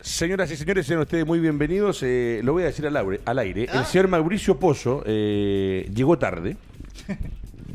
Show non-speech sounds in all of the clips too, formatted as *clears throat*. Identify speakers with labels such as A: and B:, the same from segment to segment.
A: Señoras y señores, sean ustedes muy bienvenidos. Eh, lo voy a decir al, aire. Al aire. El señor Mauricio Pozo eh, llegó tarde.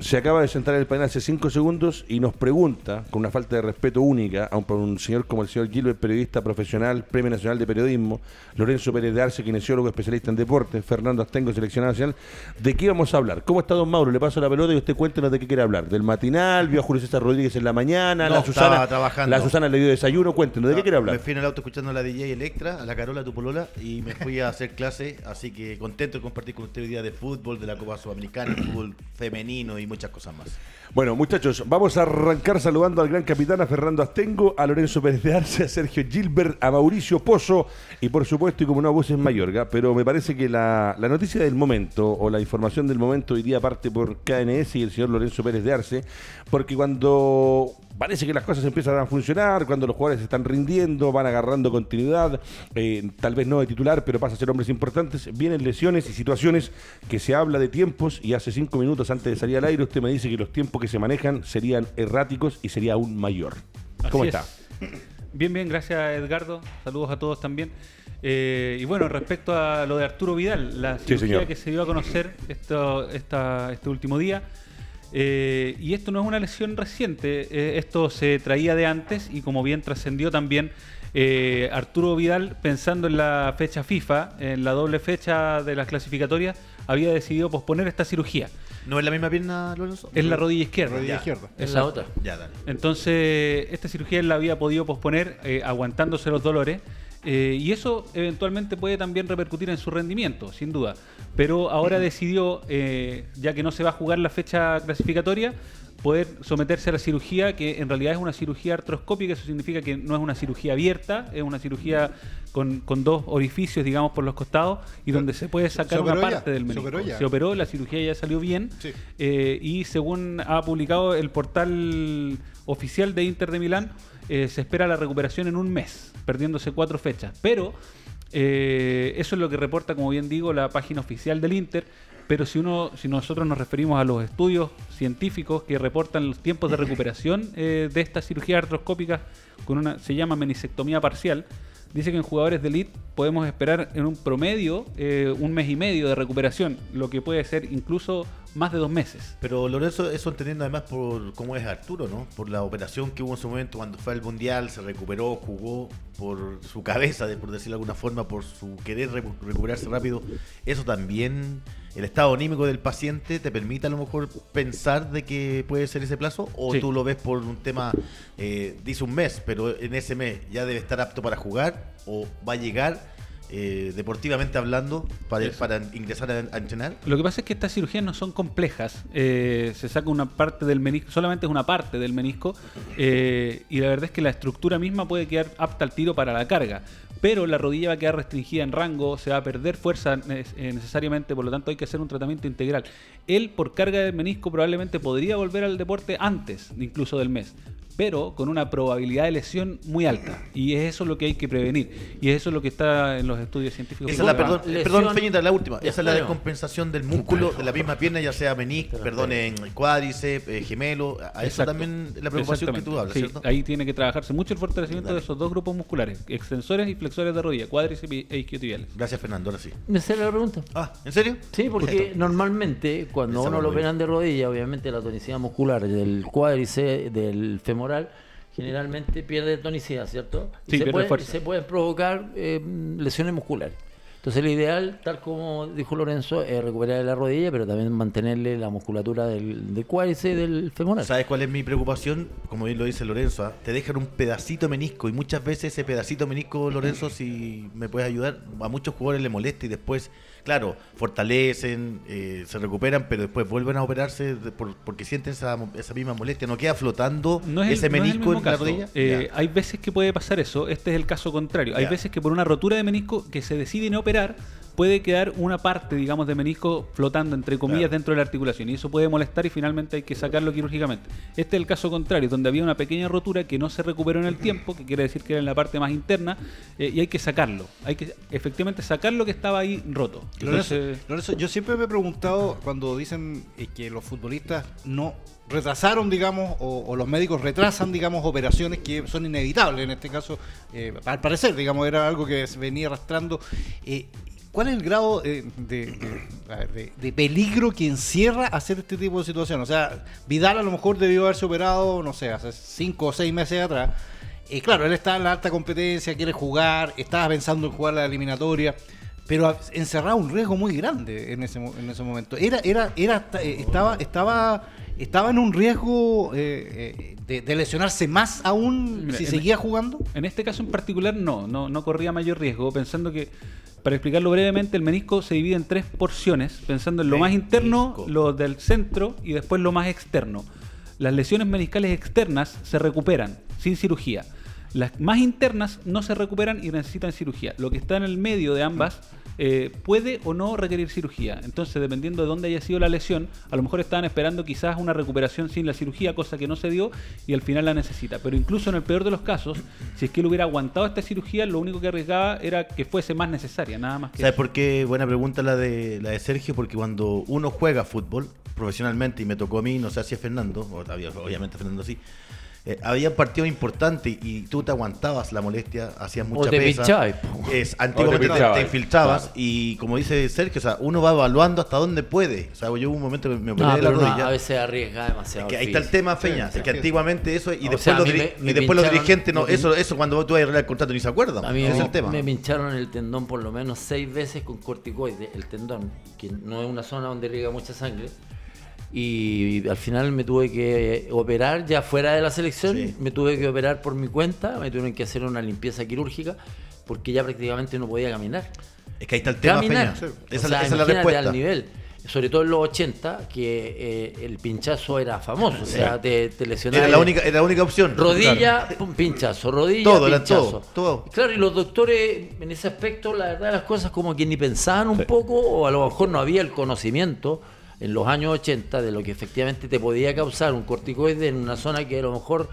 A: Se acaba de sentar en el panel hace cinco segundos y nos pregunta, con una falta de respeto única, a un, un señor como el señor Gilbert, periodista profesional, Premio Nacional de Periodismo, Lorenzo Pérez de Arce, kinesiólogo especialista en deportes, Fernando Astengo, seleccionado nacional, ¿de qué vamos a hablar? ¿Cómo está don Mauro? Le paso la pelota y usted cuéntenos de qué quiere hablar. ¿Del matinal? ¿Vio a Julio César Rodríguez en la mañana?
B: No,
A: la Susana,
B: trabajando.
A: La Susana le dio desayuno, cuéntenos, ¿de qué quiere hablar?
B: Me fui en el auto escuchando a la DJ Electra, a la Carola Tupolola, y me fui a hacer clase, así que contento de compartir con usted hoy día de fútbol, de la Copa Sudamericana, fútbol femenino y muchas cosas más.
A: Bueno, muchachos, vamos a arrancar saludando al gran capitán, a Fernando Astengo, a Lorenzo Pérez de Arce, a Sergio Gilbert, a Mauricio Pozo y por supuesto, y como no, voces Mayorga, pero me parece que la, la noticia del momento o la información del momento hoy día parte por KNS y el señor Lorenzo Pérez de Arce, porque cuando parece que las cosas empiezan a funcionar, cuando los jugadores están rindiendo, van agarrando continuidad, eh, tal vez no de titular, pero pasa a ser hombres importantes, vienen lesiones y situaciones que se habla de tiempos y hace cinco minutos antes de salir al aire usted me dice que los tiempos que se manejan serían erráticos y sería aún mayor. ¿Cómo está?
C: es. *clears throat* Bien, bien, gracias Edgardo. Saludos a todos también. Eh, y bueno, respecto a lo de Arturo Vidal, la cirugía que se dio a conocer esto, esta- este último día. Eh, y esto no es una lesión reciente, eh, esto se traía de antes y como bien trascendió también eh, Arturo Vidal, pensando en la fecha FIFA, en la doble fecha de las clasificatorias, había decidido posponer esta cirugía.
B: ¿No es la misma pierna, Lorenzo?
C: Es la rodilla izquierda.
D: Rodilla
B: Ya.
D: izquierda.
E: Es la otra.
B: Ya, dale.
C: Entonces, esta cirugía él la había podido posponer eh, aguantándose los dolores. Eh, y eso eventualmente puede también repercutir en su rendimiento, sin duda. Pero ahora decidió, eh, ya que no se va a jugar la fecha clasificatoria, poder someterse a la cirugía, que en realidad es una cirugía artroscópica, eso significa que no es una cirugía abierta, es una cirugía con, con dos orificios, digamos, por los costados, y donde se puede sacar
D: ¿Se
C: una
D: ya?
C: parte del
D: ¿Se
C: menisco.
D: operó ya?
C: Se operó, la cirugía ya salió bien,
D: Sí.
C: eh, y según ha publicado el portal oficial de Inter de Milán, eh, se espera la recuperación en un mes, perdiéndose cuatro fechas. Pero eh, eso es lo que reporta, como bien digo, la página oficial del Inter. Pero si uno, si nosotros nos referimos a los estudios científicos que reportan los tiempos de *laughs* recuperación eh, de esta cirugía artroscópica, con una, se llama menisectomía parcial, dice que en jugadores de elite podemos esperar en un promedio eh, un mes y medio de recuperación, lo que puede ser incluso más de dos meses.
B: Pero Lorenzo, eso entendiendo además por cómo es Arturo, ¿no? Por la operación que hubo en su momento cuando fue al Mundial, se recuperó, jugó por su cabeza, por decirlo de alguna forma, por su querer recu- recuperarse rápido. Eso también, el estado anímico del paciente te permite a lo mejor pensar de que puede ser ese plazo, o
C: Sí.
B: tú lo ves por un tema, eh, dice un mes, pero en ese mes ya debe estar apto para jugar, o va a llegar. eh, deportivamente hablando para,
C: Eso.
B: para ingresar a, a entrenar
C: Lo que pasa es que estas cirugías no son complejas. Eh, se saca una parte del menisco, solamente es una parte del menisco, eh, y la verdad es que la estructura misma puede quedar apta al tiro para la carga. Pero la rodilla va a quedar restringida en rango, se va a perder fuerza eh, necesariamente, por lo tanto hay que hacer un tratamiento integral. Él, por carga del menisco, probablemente podría volver al deporte antes incluso del mes, pero con una probabilidad de lesión muy alta. Y es eso lo que hay que prevenir. Y es eso lo que está en los estudios científicos.
B: Esa es la, perdón,
E: lesión-
B: perdón, Peñita, la última. Esa es la descompensación del músculo de la misma pierna, ya sea menisco, perdón, en cuádriceps, eh, gemelo. A eso
C: Exacto.
B: también es la preocupación que tú hablas,
C: Sí,
B: ¿cierto?
C: Ahí tiene que trabajarse mucho el fortalecimiento
B: Dale.
C: de esos dos grupos musculares, extensores y flexores de rodilla, cuádriceps y- e isquiotibiales.
B: Gracias, Fernando. Ahora sí.
E: ¿Me sale la pregunta?
B: Ah, ¿en serio?
E: Sí, porque normalmente cuando uno lo operan de rodilla, obviamente la tonicidad muscular del cuádriceps, del femoral, generalmente pierde tonicidad, ¿cierto? Y
C: Sí,
E: se,
C: pierde
E: puede- se pueden provocar eh, lesiones musculares. Entonces lo ideal, tal como dijo Lorenzo, es recuperar la rodilla, pero también mantenerle la musculatura del, del cuádriceps y del femoral.
B: ¿Sabes cuál es mi preocupación? Como bien lo dice Lorenzo, ¿ah? te dejan un pedacito menisco y muchas veces ese pedacito menisco, Lorenzo, si me puedes ayudar, a muchos jugadores le molesta y después, claro, fortalecen, eh, se recuperan, pero después vuelven a operarse de- por- porque sienten esa, esa misma molestia. ¿No queda flotando
C: No es el-
B: ese
C: no es
B: menisco en la
C: caso.
B: rodilla?
C: Eh, hay veces que puede pasar eso, este es el caso contrario. Hay
B: Ya.
C: veces que por una rotura de menisco que se decide no operar, puede quedar una parte, digamos, de menisco flotando, entre comillas,
A: Claro.
C: dentro de la articulación. Y eso puede molestar y finalmente hay que sacarlo quirúrgicamente. Este es el caso contrario, donde había una pequeña rotura que no se recuperó en el tiempo, que quiere decir que era en la parte más interna, eh, y hay que sacarlo. Hay que efectivamente sacar lo que estaba ahí roto.
D: Lorenzo,
C: Entonces,
D: Lorenzo, yo siempre me he preguntado cuando dicen eh, que los futbolistas no retrasaron, digamos, o, o los médicos retrasan, digamos, operaciones que son inevitables. En este caso, eh, al parecer, digamos, era algo que se venía arrastrando. Eh, ¿Cuál es el grado eh, de, de- a ver, de- de peligro que encierra hacer este tipo de situación? O sea, Vidal a lo mejor debió haberse operado, no sé, hace cinco o seis meses atrás. Eh, claro, él está en la alta competencia, quiere jugar, estaba pensando en jugar la eliminatoria, pero encerraba un riesgo muy grande en ese, mo- en ese momento. Era, era, era, eh, estaba, estaba, estaba en un riesgo eh, de, de lesionarse más aún
C: Mira,
D: si
C: en-
D: seguía jugando.
C: En este caso en particular no, no, no corría mayor riesgo, pensando que, para explicarlo brevemente, el menisco se divide en tres porciones, pensando en lo más interno, lo del centro y después lo más externo. Las lesiones meniscales externas se recuperan sin cirugía. Las más internas no se recuperan y necesitan cirugía. Lo que está en el medio de ambas eh, puede o no requerir cirugía. Entonces, dependiendo de dónde haya sido la lesión, a lo mejor estaban esperando quizás una recuperación sin la cirugía, cosa que no se dio y al final la necesita. Pero incluso en el peor de los casos, si es que él hubiera aguantado esta cirugía, lo único que arriesgaba era que fuese más necesaria, nada más que
B: ¿Sabes
C: eso.
B: por qué? Buena pregunta la de, la de Sergio, porque cuando uno juega fútbol profesionalmente, y me tocó a mí, no sé si a Fernando, o obviamente a Fernando sí, eh, había partidos importantes y tú te aguantabas la molestia, hacías mucha
E: te
B: pesa.
E: pinchabas.
B: Es, antiguamente
A: O te
B: te, infiltrabas
A: claro.
B: y como dice Sergio, o sea, uno va evaluando hasta dónde puede. O sea, yo hubo un momento que me operé
E: No,
B: de la rodilla.
E: a veces arriesga demasiado.
B: Es que ahí está el tema, Feña.
D: sí,
B: es que
D: sí.
B: antiguamente eso, y
E: O
B: después,
E: sea,
B: los,
E: mí
B: diri-
E: me- me
B: y después los
E: pincharon-
B: dirigentes, no, eso, eso cuando tú vas a arreglar el contrato ni se acuerdan.
E: A mí
B: es
E: me-
B: el tema.
E: me pincharon el tendón por lo menos seis veces con corticoide, el tendón, que no es una zona donde riega mucha sangre. Y al final me tuve que operar ya fuera de la selección,
B: Sí.
E: me tuve que operar por mi cuenta, me tuvieron que hacer una limpieza quirúrgica porque ya prácticamente no podía caminar.
B: Es que ahí está el tema,
E: Caminar.
B: Feña.
E: O
B: Esa,
E: sea,
B: esa es la respuesta.
E: al nivel. Sobre todo en los 80, que eh, el pinchazo era famoso. O sea, te, te lesionabas.
B: Era la única, era la única opción.
E: Rodilla, pum, pinchazo, rodilla,
B: Todo, era
E: pinchazo.
B: todo, todo.
E: Claro, y los doctores en ese aspecto, la verdad, las cosas como que ni pensaban un poco, o a lo mejor no había el conocimiento en los años 80 de lo que efectivamente te podía causar un corticoide en una zona que a lo mejor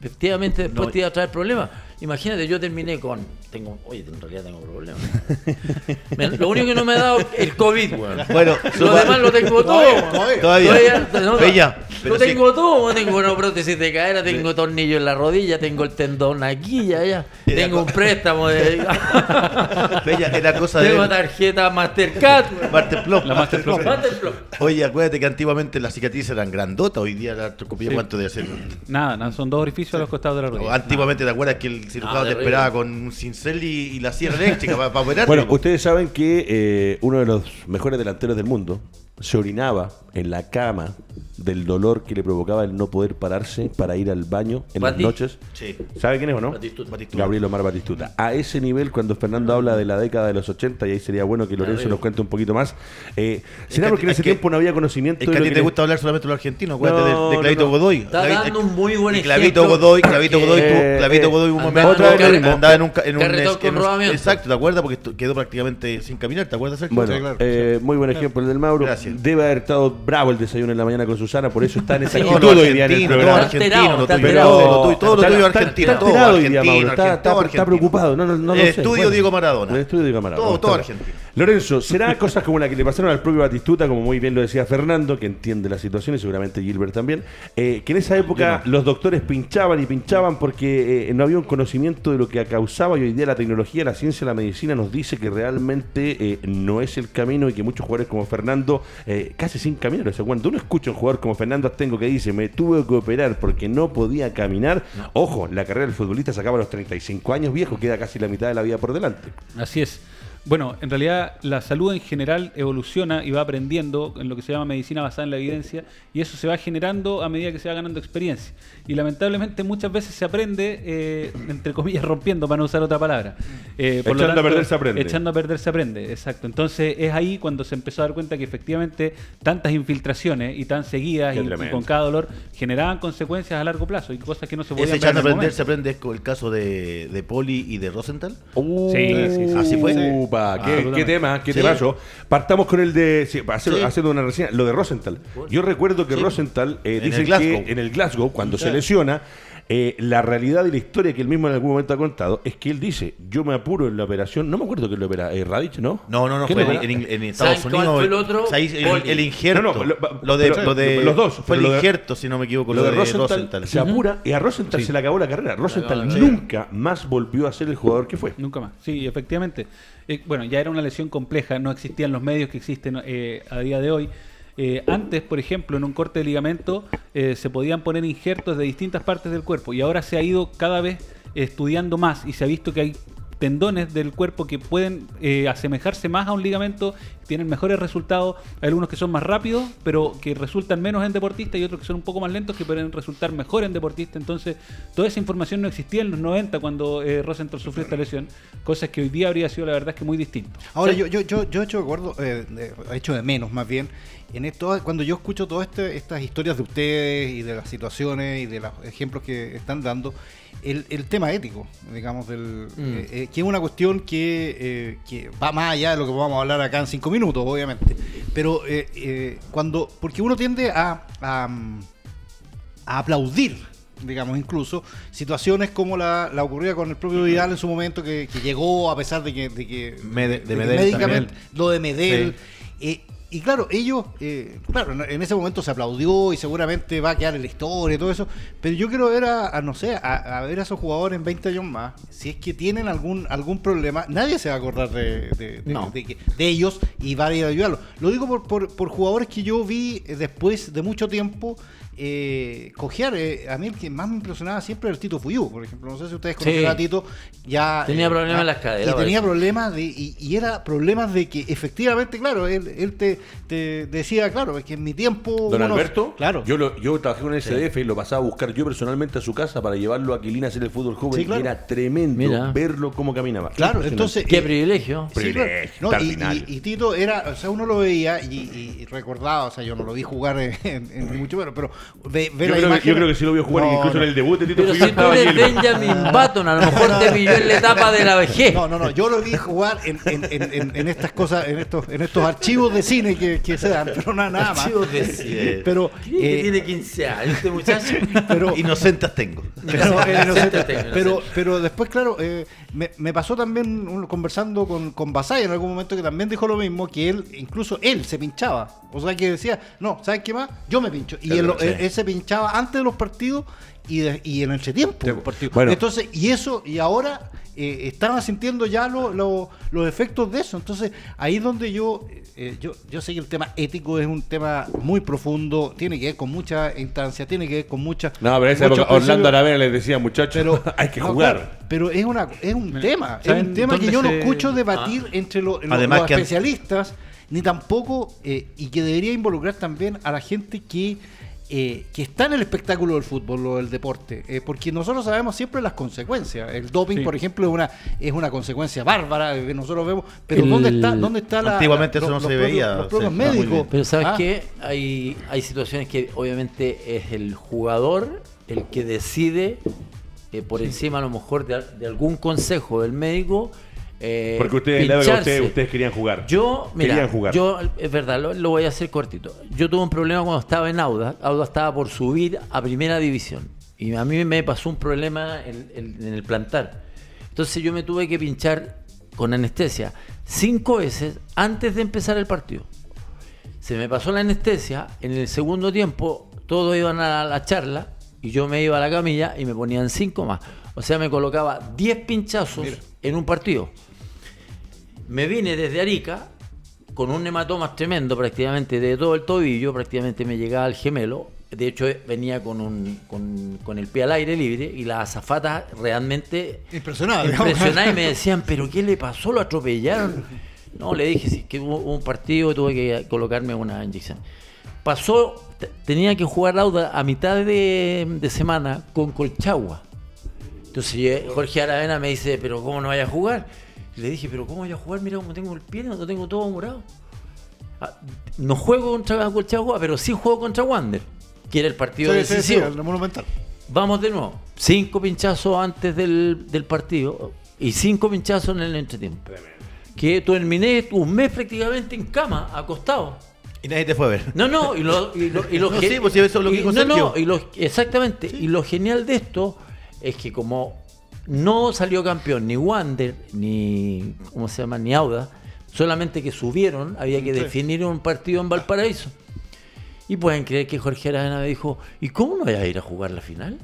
E: efectivamente después
B: No.
E: te iba a traer problemas. Imagínate, yo terminé con. Tengo, oye, en realidad tengo problemas. Me- lo único que no me ha dado es el COVID, weón.
B: Bueno,
E: lo demás lo tengo todo.
D: todavía,
B: todavía.
E: no,
B: Bella,
E: lo
B: sí-
E: tengo todo. Tengo una prótesis de cadera, tengo tornillo en la rodilla, tengo el tendón aquí, ya, ya.
B: Y la
E: Tengo un préstamo de. *laughs*
B: Bella, era cosa de.
E: tengo tarjeta Mastercard. weón.
B: Masterplop.
C: La Masterplop.
E: Masterplop.
B: Oye, acuérdate que antiguamente las cicatrices eran grandotas, hoy día la artroscopía,
C: Sí.
B: ¿cuánto debe ser?
C: Nada, nada, son dos orificios a los costados de la rodilla.
B: antiguamente, ¿te acuerdas que el cirujano
E: Ah,
B: te
E: terrible.
B: esperaba con un cincel y, y la sierra eléctrica para, para operarte?
A: Bueno, ustedes saben que eh, uno de los mejores delanteros del mundo se orinaba en la cama del dolor que le provocaba el no poder pararse para ir al baño en
E: Bati.
A: las noches.
B: Sí.
A: ¿Sabe quién es o no?
E: Batistuta.
B: Batistuta.
A: Gabriel Omar Batistuta. A ese nivel, cuando Fernando habla de la década de los 80, y ahí sería bueno que Lorenzo nos cuente un poquito más, eh, ¿será
B: que-
A: porque en
B: es
A: ese
B: que-
A: tiempo no había conocimiento
B: Es que a ti te
A: le-
B: gusta hablar solamente de los argentinos, acuérdate
A: No,
B: de, de Clavito
A: no, no.
B: Godoy.
E: Está
B: Clavi-
E: dando un muy buen
B: y Clavito
E: ejemplo,
B: Godoy, Clavito Godoy, tuvo-
A: Eh,
B: Clavito
A: eh,
B: Godoy un momento
A: en un carre-
B: andaba en un, en un, un- exacto, ¿te acuerdas? Porque quedó prácticamente sin caminar, ¿te acuerdas? Sergio?
A: Bueno, eh, muy buen ejemplo el del Mauro.
B: Gracias.
A: Debe haber estado bravo el desayuno en la mañana con Susana, por eso está en esa
E: Sí.
A: actitud hoy día en el
B: argentino, todo
A: programa.
B: argentino, todo lo tuyo, argentino,
A: está
B: argentino.
A: Está, preocupado. No, no, no lo
B: El
A: sé.
B: estudio Diego Maradona.
A: Estudio Diego Maradona.
B: Todo- argentino.
A: Lorenzo, ¿será cosas como la que le pasaron al propio Batistuta, como muy bien lo decía Fernando, que entiende la situación y seguramente Gilbert también, eh, que en esa época los doctores pinchaban y pinchaban porque eh, no había un conocimiento de lo que causaba y hoy día la tecnología, la ciencia, la medicina nos dice que realmente eh, no es el camino y que muchos jugadores como Fernando eh, casi sin caminar. O sea, cuando uno escucha a un jugador como Fernando Astengo que dice me tuve que operar porque no podía caminar, ojo, la carrera del futbolista se acaba a los 35 años viejo, queda casi la mitad de la vida por delante.
C: Así es. Bueno, en realidad la salud en general evoluciona y va aprendiendo en lo que se llama medicina basada en la evidencia y eso se va generando a medida que se va ganando experiencia. Y lamentablemente muchas veces se aprende, eh, entre comillas, rompiendo, para no usar otra palabra. Eh, lo
A: Echando a perder se aprende.
C: Echando a perder se aprende, exacto. Entonces es ahí cuando se empezó a dar cuenta que efectivamente tantas infiltraciones y tan seguidas y, con cada dolor generaban consecuencias a largo plazo y cosas que no se podían en
B: echando a
C: momento.
B: se aprende con el caso de, de Poli y de Rosenthal.
A: Uh,
C: Sí, sí, sí.
B: Así fue.
A: Uh, Upa, qué, tema, qué
B: Sí.
A: temazo. Partamos con el de. sí, hacer-
B: Sí.
A: haciendo una reseña. Lo de Rosenthal. Yo recuerdo que
B: Sí.
A: Rosenthal eh,
B: Glasgow.
A: que en el Glasgow, cuando se lesiona, eh, la realidad y la historia que él mismo en algún momento ha contado es que él dice: Yo me apuro en la operación. No me acuerdo que lo opera. Eh, Radich, ¿no?
B: No, no, no,
A: ¿Quién
B: fue en,
A: opera?
B: en- en Estados
E: ¿Saben cuál
B: Unidos.
E: fue el otro?
B: o sea, ahí el,
E: Poli.
B: el injerto.
A: No, no, lo-
B: lo, de,
A: pero-
B: lo de-
A: los dos,
B: Fue el
A: de-
B: injerto, si no me equivoco,
A: Lo de Rosenthal,
B: Rosenthal.
A: se apura y a Rosenthal se le acabó la carrera. Rosenthal nunca más volvió a ser el jugador que fue.
C: Nunca más. Sí, efectivamente. Eh, bueno, ya era una lesión compleja, no existían los medios que existen eh, a día de hoy. Eh, antes, por ejemplo, en un corte de ligamento eh, se podían poner injertos de distintas partes del cuerpo y ahora se ha ido cada vez estudiando más y se ha visto que hay tendones del cuerpo que pueden eh, asemejarse más a un ligamento, tienen mejores resultados. Hay algunos que son más rápidos, pero que resultan menos en deportistas y otros que son un poco más lentos que pueden resultar mejor en deportistas. Entonces, toda esa información no existía en los 90 cuando eh, Rosenthal sufrió esta lesión, cosas que hoy día habría sido la verdad es que muy distinto.
D: Ahora,
C: Sí.
D: yo, yo, yo, yo he hecho de acuerdo, eh, he hecho de menos más bien, en esto, cuando yo escucho todas este- estas historias de ustedes y de las situaciones y de los ejemplos que están dando, el, el tema ético, digamos, del, eh, eh, que es una cuestión que, eh, que va más allá de lo que vamos a hablar acá en cinco minutos, obviamente. Pero eh, eh, cuando, porque uno tiende a, a, mm, a aplaudir, digamos, incluso situaciones como la, la ocurrida con el propio Vidal en su momento, que, que llegó a pesar de que, de que,
B: de
D: que
B: Medel
D: lo de Medel. eh, y claro, ellos, eh, claro, en- ese momento se aplaudió y seguramente va a quedar en la historia y todo eso, pero yo quiero ver a, a, no sé, a, a ver a esos jugadores en 20 años más, si es que tienen algún algún problema, nadie se va a acordar de, de- de-
E: No.
D: de ellos y va a ir a ayudarlos. Lo digo por, por, por jugadores que yo vi después de mucho tiempo eh, cojear. eh, a mí el que más me impresionaba siempre era el Tito Fuyú, por ejemplo. No sé si ustedes conocen
E: Sí.
D: a Tito. Ya,
E: Tenía
D: eh,
E: problemas
D: ah,
E: en las caderas,
D: Y tenía problemas de, y, y era problemas de que efectivamente, claro, él, él te, te decía, claro, es que en mi tiempo...
A: Don Alberto,
D: Claro.
A: yo, lo- yo trabajé con el SDF y lo pasaba a buscar yo personalmente a su casa para llevarlo a Quilín a hacer el fútbol joven.
D: Sí, claro.
A: y era tremendo
E: Mira.
A: verlo cómo caminaba.
D: Claro, entonces...
E: Qué
D: eh,
E: privilegio.
A: Privilegio,
D: No, y, y- y Tito era, o sea, uno lo veía y, recordaba, o sea, yo no lo vi jugar en, en- mucho menos, pero ve, ve
A: yo,
D: la
A: creo
D: imagen.
A: que, yo creo que sí lo vio jugar,
D: No,
A: incluso
D: no.
A: en el debut de Tito
E: Pero si tú eres
A: el-
E: Benjamin *laughs* Button, a lo mejor te pilló en la etapa de la vejez.
D: No, no, no, yo lo vi jugar en, en- en- en- en estas cosas, en estos, en estos archivos de cine que, que se dan, pero nada, nada más.
E: Archivos de cine.
D: Pero,
E: ¿Quién que
D: eh,
E: tiene 15 años este muchacho?
D: pero, *laughs*
B: Inocentes tengo.
D: pero, eh, pero, pero después, claro, eh, me, me pasó también un- conversando con, con Basay en algún momento que también dijo lo mismo, que él, incluso él se pinchaba. O sea, que decía, no, ¿sabes qué más? Yo me pincho. Y él,
A: sí.
D: él se pinchaba antes de los partidos y, de- y en el entretiempo. de los partidos.
A: Bueno.
D: Entonces, y eso, y ahora eh, estaban sintiendo ya lo- lo- los efectos de eso. Entonces, ahí es donde yo, eh, yo, yo sé que el tema ético es un tema muy profundo, tiene que ver con mucha instancia, tiene que ver con mucha...
A: No, pero esa época Orlando. Aravena les decía, muchachos,
D: Pero *laughs*
A: hay que
D: no,
A: jugar.
D: claro, pero es una es un tema, es
C: ¿saben
D: un tema que yo no
C: se-
D: escucho debatir entre lo- lo-
B: Además
D: los
B: han-
D: especialistas ni tampoco eh, y que debería involucrar también a la gente que eh, que está en el espectáculo del fútbol o del deporte, eh, porque nosotros sabemos siempre las consecuencias. El doping,
C: Sí.
D: por ejemplo, es una es una consecuencia bárbara que nosotros vemos, pero
E: El-
D: dónde está dónde está la
B: Antiguamente
D: la-
B: eso no
D: los
B: se
D: propios-
B: veía,
D: los propios médicos.
E: Pero ¿sabes
D: Ah,
E: qué? Hay, hay situaciones que obviamente es el jugador el que decide eh, por encima a lo mejor de, de algún consejo del médico. Eh,
A: Porque ustedes, ustedes, ustedes querían jugar.
E: Yo, mira,
A: Querían jugar.
E: yo, es verdad, lo, lo voy a hacer cortito. Yo tuve un problema cuando estaba en Auda. Auda estaba por subir a primera división. Y a mí me pasó un problema en, en- en el plantar. Entonces yo me tuve que pinchar con anestesia cinco veces antes de empezar el partido. Se me pasó la anestesia, en el segundo tiempo todos iban a la charla y yo me iba a la camilla y me ponían cinco más. O sea, me colocaba 10 pinchazos en un partido. Me vine desde Arica con un hematoma tremendo prácticamente de todo el tobillo, prácticamente me llegaba al gemelo. De hecho, venía con, un, con, con el pie al aire libre y las azafatas realmente impresionadas y me decían, ¿pero qué le pasó? ¿Lo atropellaron? No, le dije, sí, que hubo un partido tuve que colocarme una inyección. Pasó, te- tenía que jugar Lauda a mitad de, de semana con Colchagua. Entonces eh, Jorge Aravena me dice, pero ¿cómo no vaya a jugar? Y le dije, pero ¿cómo voy a jugar? Mira cómo tengo el pie, lo tengo todo morado. Ah, No juego contra Colchagua, pero sí juego contra Wander, que era el partido
D: Sí, sí, sí,
E: decisivo.
D: el monumental.
E: Vamos de nuevo. Cinco pinchazos antes del, del partido y cinco pinchazos en el entretiempo. que terminé un mes prácticamente en cama, acostado.
B: Y nadie te fue a ver.
E: No, no, y lo, y lo- y lo *laughs*
B: No, sí, pues, sí, eso es lo que
E: y-
B: dijo
E: no, no,
B: Sergio.
E: y lo- exactamente. Y lo genial de esto es que como no salió campeón ni Wander, ni ¿cómo se llama? ni Auda, solamente que subieron, había que definir un partido en Valparaíso. Y pueden creer que Jorge me dijo, ¿y cómo no voy a ir a jugar la final?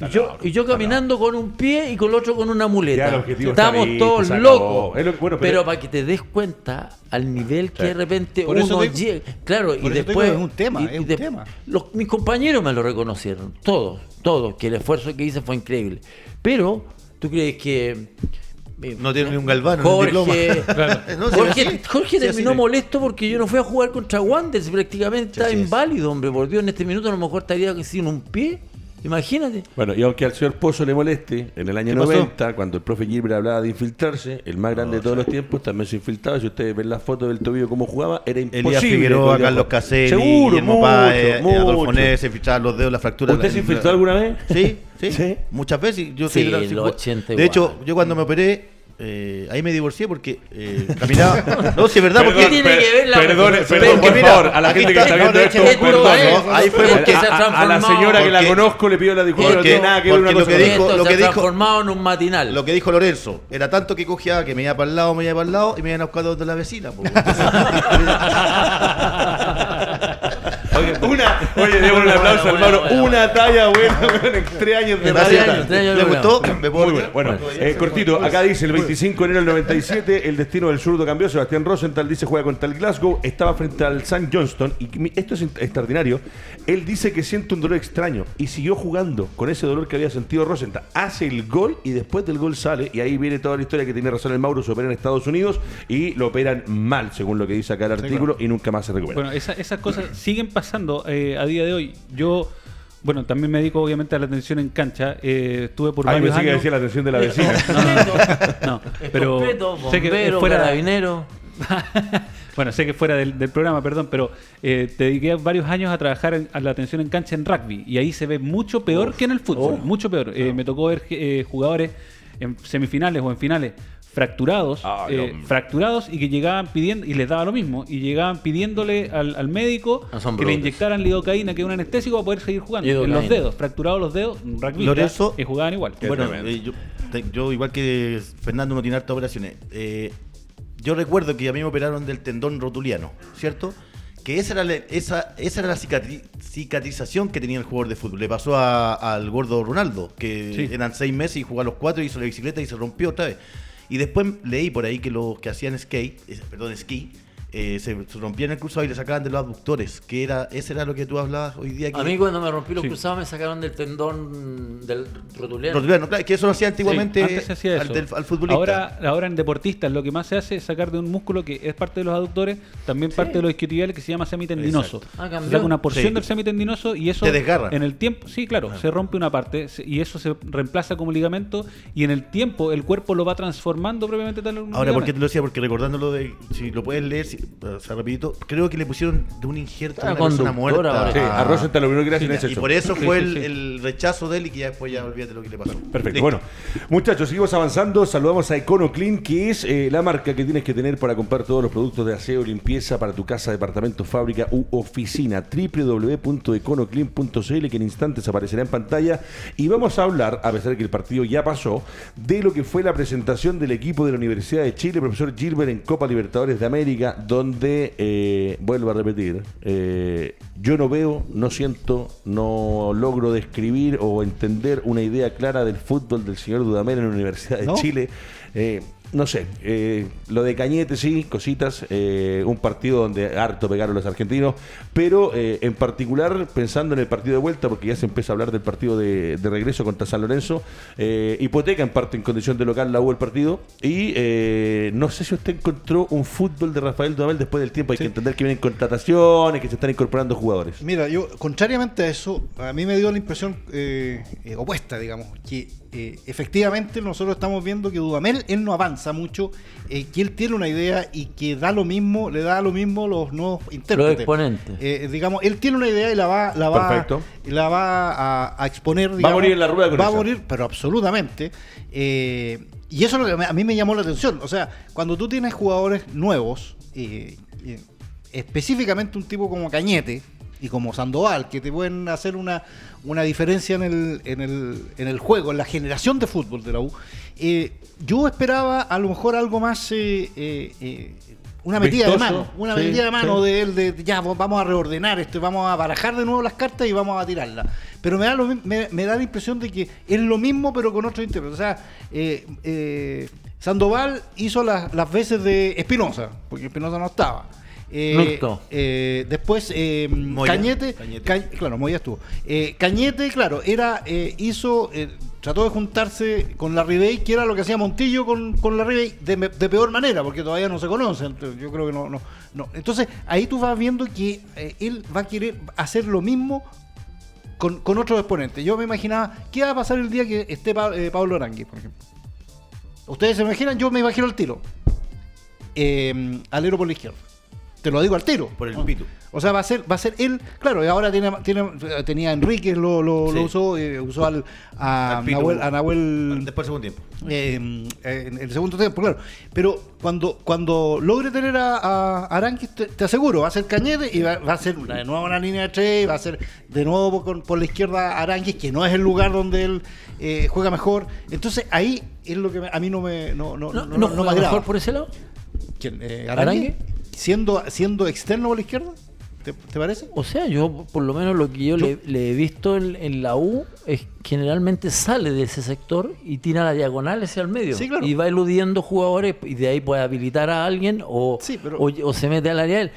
E: Y yo, y yo caminando con un pie y con el otro con una muleta.
A: Ya, el objetivo está
E: Estamos todos
A: se acabó.
E: locos.
A: Es lo que- bueno, pero-
E: pero, para que te des cuenta al nivel que de repente
D: Por eso
E: uno
D: digo-
E: llega. Claro, y
D: por eso digo,
E: después.
D: es un tema, es un
E: de-
D: tema.
E: los- mis compañeros me lo reconocieron. Todos, todos, que el esfuerzo que hice fue increíble. Pero, ¿tú crees que. eh,
B: No tiene ni un galvano, ni un
E: Jorge. *laughs*
B: No,
E: Jorge,
B: sí.
E: Jorge
B: Sí, así
E: terminó molesto porque yo no fui a jugar contra Wanderers. Prácticamente está
B: así es.
E: inválido, hombre. Por Dios, en este minuto a lo mejor estaría sin un pie. Imagínate.
A: Bueno, y aunque al señor Pozo le moleste, en el año
B: ¿Qué pasó?
A: 90, cuando el profe Gilbert hablaba de infiltrarse, el más grande de todos los tiempos también se infiltraba. Si ustedes ven las fotos del tobillo cómo jugaba, era imposible.
B: Elías Figueroa, Carlos Caselli,
A: Seguro,
B: Guillermo
A: mucho,
B: Páez,
A: mucho.
B: Adolfo Neves, se infiltraban los dedos, la fractura.
A: ¿Usted
B: la-
A: se infiltró alguna vez?
B: Sí, sí, *laughs*
A: Sí.
B: muchas veces. Yo
E: Sí,
B: la-
E: los 80
B: de
E: igual.
B: hecho, yo cuando me operé, eh, ahí me divorcié porque eh, caminaba. *laughs* No, sí, es verdad, porque.
E: ¿Qué tiene que ver la
A: Perdone, perdón,
B: que
A: por favor, a la gente que
B: está,
A: viendo
B: de
A: esto,
B: hecho,
A: perdón.
B: no, ahí fue porque-
E: que se ha
A: a, a la señora que la conozco le pido la disculpa, no tiene nada que ver una cosa
B: que dijo- lo que dijo-
E: transformado en un matinal.
B: Lo que dijo Lorenzo, era tanto que cojeaba que me iba para el lado, me iba para el lado y me iban a buscar donde la vecina. *laughs* *laughs*
A: Una, oye, démosle un aplauso,
E: Bueno,
A: hermano.
E: bueno, bueno,
A: Una talla buena, bueno, en tres años de
E: Tres
A: radio.
B: ¿Le gustó? ¿Me puedo
A: Muy bueno. Bueno, eh, cortito, acá dice el 25 de enero del 97, el destino del zurdo cambió. Sebastián Rosenthal dice juega contra el Glasgow, estaba frente al St. Johnston. Y esto es extraordinario. Él dice que siente un dolor extraño y siguió jugando con ese dolor que había sentido Rosenthal. Hace el gol y después del gol sale. Y ahí viene toda la historia que tiene razón el Mauro. Se opera en Estados Unidos y lo operan mal, según lo que dice acá el artículo, y nunca más se recupera.
C: Bueno, esa- esas cosas siguen pasando eh, a día de hoy. Yo, bueno, también me dedico obviamente a la atención en cancha. Eh, estuve por
A: Ay,
C: varios
A: que
C: años.
A: decía la atención de la vecina. *laughs*
C: No, *laughs*
E: Es
C: pero
E: completo,
C: sé que
E: bombero,
C: fuera
E: carabinero. *laughs*
C: bueno, sé que fuera del, del programa, perdón, pero eh, te dediqué varios años a trabajar en, a la atención en cancha en rugby y ahí se ve mucho peor que en el fútbol, mucho peor. Eh, me tocó ver eh, jugadores en semifinales o en finales fracturados,
A: Ah,
C: eh, fracturados y que llegaban pidiendo y les daba lo mismo y llegaban pidiéndole al, al médico que le inyectaran lidocaína, que es un anestésico para poder seguir jugando. En los dedos, fracturados los dedos, rugby
B: Lorenzo-
C: y jugaban igual.
B: bueno, eh, yo, te- yo igual que Fernando no tiene hartas operaciones. eh, yo recuerdo que a mí me operaron del tendón rotuliano, ¿cierto? Que esa era la, esa, esa era la cicatri- cicatrización que tenía el jugador de fútbol. Le pasó a- al gordo Ronaldo, que
C: Sí.
B: eran seis meses y jugó a los cuatro, hizo la bicicleta y se rompió otra vez. Y después leí por ahí que los que hacían skate, perdón, esquí, eh, se, rompían el cruzado y le sacaban de los abductores, que era, ese era lo que tú hablabas hoy día. Que,
E: A mí cuando me rompí los
C: Sí.
E: cruzados me sacaron del tendón del rotuliano.
B: Rotuliano, claro, que eso lo hacía antiguamente
C: Sí, antes se hacía
B: al,
C: eso.
B: del- al futbolista.
C: Ahora, ahora en deportistas lo que más se hace es sacar de un músculo que es parte de los aductores, también parte de los isquiotibiales que se llama semitendinoso.
E: Ah,
C: se saca una porción
B: Sí.
C: del semitendinoso y eso
B: Te desgarra.
C: en el tiempo, sí, claro, se rompe una parte se- y eso se reemplaza como ligamento y en el tiempo el cuerpo lo va transformando propiamente tal
B: Ahora, ¿por qué te
C: ligamento.
B: lo decía? Porque recordándolo de, si lo puedes leer, si, o sea, rapidito, creo que le pusieron de un injerto a
E: Ah,
B: una persona muerta.
A: Sí, a Rosenthal lo primero que le hacen es
B: Y
A: eso.
B: por eso
C: Sí,
B: fue
C: sí,
B: el,
C: sí.
B: el rechazo de él y que ya después ya olvídate lo que le pasó.
A: Perfecto.
B: Listo.
A: Bueno, muchachos, seguimos avanzando. Saludamos a EconoClean, que es eh, la marca que tienes que tener para comprar todos los productos de aseo y limpieza para tu casa, departamento, fábrica u oficina. www.econoclean.cl, que en instantes aparecerá en pantalla. Y vamos a hablar, a pesar de que el partido ya pasó, de lo que fue la presentación del equipo de la Universidad de Chile, profesor Gilbert, en Copa Libertadores de América, donde, eh, vuelvo a repetir, eh, yo no veo, no siento, no logro describir o entender una idea clara del fútbol del señor Dudamel en la Universidad de
D: ¿No?
A: Chile. Eh, no sé, eh, lo de Cañete sí, cositas, eh, un partido donde harto pegaron los argentinos, pero eh, en particular pensando en el partido de vuelta, porque ya se empieza a hablar del partido de, de regreso contra San Lorenzo, eh, hipoteca en parte en condición de local la U el partido, y eh, no sé si usted encontró un fútbol de Rafael Dudamel después del tiempo, hay que entender que vienen contrataciones, que se están incorporando jugadores.
D: Mira, yo, contrariamente a eso, a mí me dio la impresión eh, opuesta, digamos, que eh, efectivamente nosotros estamos viendo que Dudamel, él no avanza mucho, eh, que él tiene una idea y que da lo mismo, le da lo mismo los nuevos intérpretes.
E: exponentes.
D: Eh, digamos, él tiene una idea y la va, la va,
A: Perfecto.
D: la va a, a exponer.
A: Va a morir en la rueda con
D: Va a morir, pero absolutamente. Eh, y eso es lo que a mí me llamó la atención. O sea, cuando tú tienes jugadores nuevos, eh, eh, específicamente un tipo como Cañete y como Sandoval, que te pueden hacer una, una diferencia en el, en, el, en el juego, en la generación de fútbol de la U, eh, yo esperaba a lo mejor algo más... eh, eh, una metida de mano, una
A: sí,
D: metida de mano
A: sí.
D: de él, de ya vamos a reordenar esto, vamos a barajar de nuevo las cartas y vamos a tirarlas. Pero me da, lo me, me da la impresión de que es lo mismo, pero con otro intérprete. O sea, eh, eh, Sandoval hizo las, las veces de Espinosa, porque Espinosa no estaba. Eh, eh, después eh,
B: Moya.
D: Cañete,
B: Cañete.
D: Ca- claro, Moya estuvo. Eh, Cañete, claro, era eh, hizo eh, trató de juntarse con la Ribey, que era lo que hacía Montillo con, con la Ribey de, peor manera, porque todavía no se conocen. Entonces, Yo creo que no, no, no. Entonces ahí tú vas viendo que eh, él va a querer hacer lo mismo con, con otros exponentes. Yo me imaginaba, ¿qué va a pasar el día que esté Pa- eh, Pablo Arangui, por ejemplo? Ustedes se imaginan, yo me imagino el tiro. Eh, alero por la izquierda. Te lo digo al tiro.
B: Por el pitu.
D: O sea, va a ser, va a ser él, claro, y ahora tiene, tiene tenía a Enrique, lo, lo,
B: Sí.
D: lo usó, eh, usó al, a,
B: Al.
D: Nahuel, a Nahuel,
B: Después del segundo tiempo.
D: eh, eh, en el segundo tiempo, claro. Pero cuando, cuando logre tener a, a Aranqui, te, te aseguro, va a ser Cañete y va, va a ser de nuevo una línea de tres, va a ser de nuevo por, por la izquierda Aranqui, que no es el lugar donde él eh, juega mejor. Entonces ahí es lo que me- a mí no me, no, no,
E: ¿No,
D: no,
E: no
D: no me agrada.
E: mejor por ese lado?
D: ¿Quién? Eh. Siendo, siendo externo por la izquierda, ¿te, te parece?
E: O sea, yo por lo menos lo que yo, le, le he visto en, en la U es generalmente sale de ese sector y tira la diagonal hacia el medio.
D: Sí, claro.
E: Y va eludiendo jugadores y de ahí puede habilitar a alguien o,
D: Sí, pero-
E: o, o se mete al área él.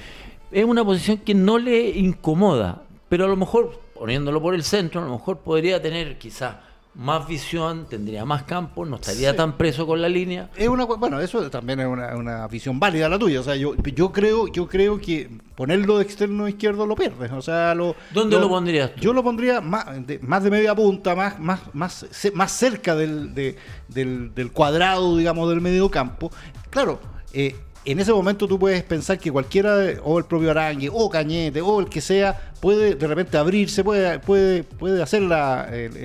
E: Es una posición que no le incomoda, pero a lo mejor poniéndolo por el centro, a lo mejor podría tener quizás más visión, tendría más campo, no estaría
D: Sí.
E: tan preso con la línea.
D: Es una, bueno, eso también es una, una visión válida la tuya. O sea, yo, yo creo, yo creo que ponerlo de externo izquierdo lo pierdes. O sea, lo,
E: ¿Dónde lo pondrías tú?
D: Yo lo pondría más de, más de media punta, más, más, más, más cerca del, de- del, del cuadrado, digamos, del medio campo. Claro, eh, en ese momento tú puedes pensar que cualquiera, o el propio Arangue, o Cañete, o el que sea, puede de repente abrirse, puede, puede, puede hacer el-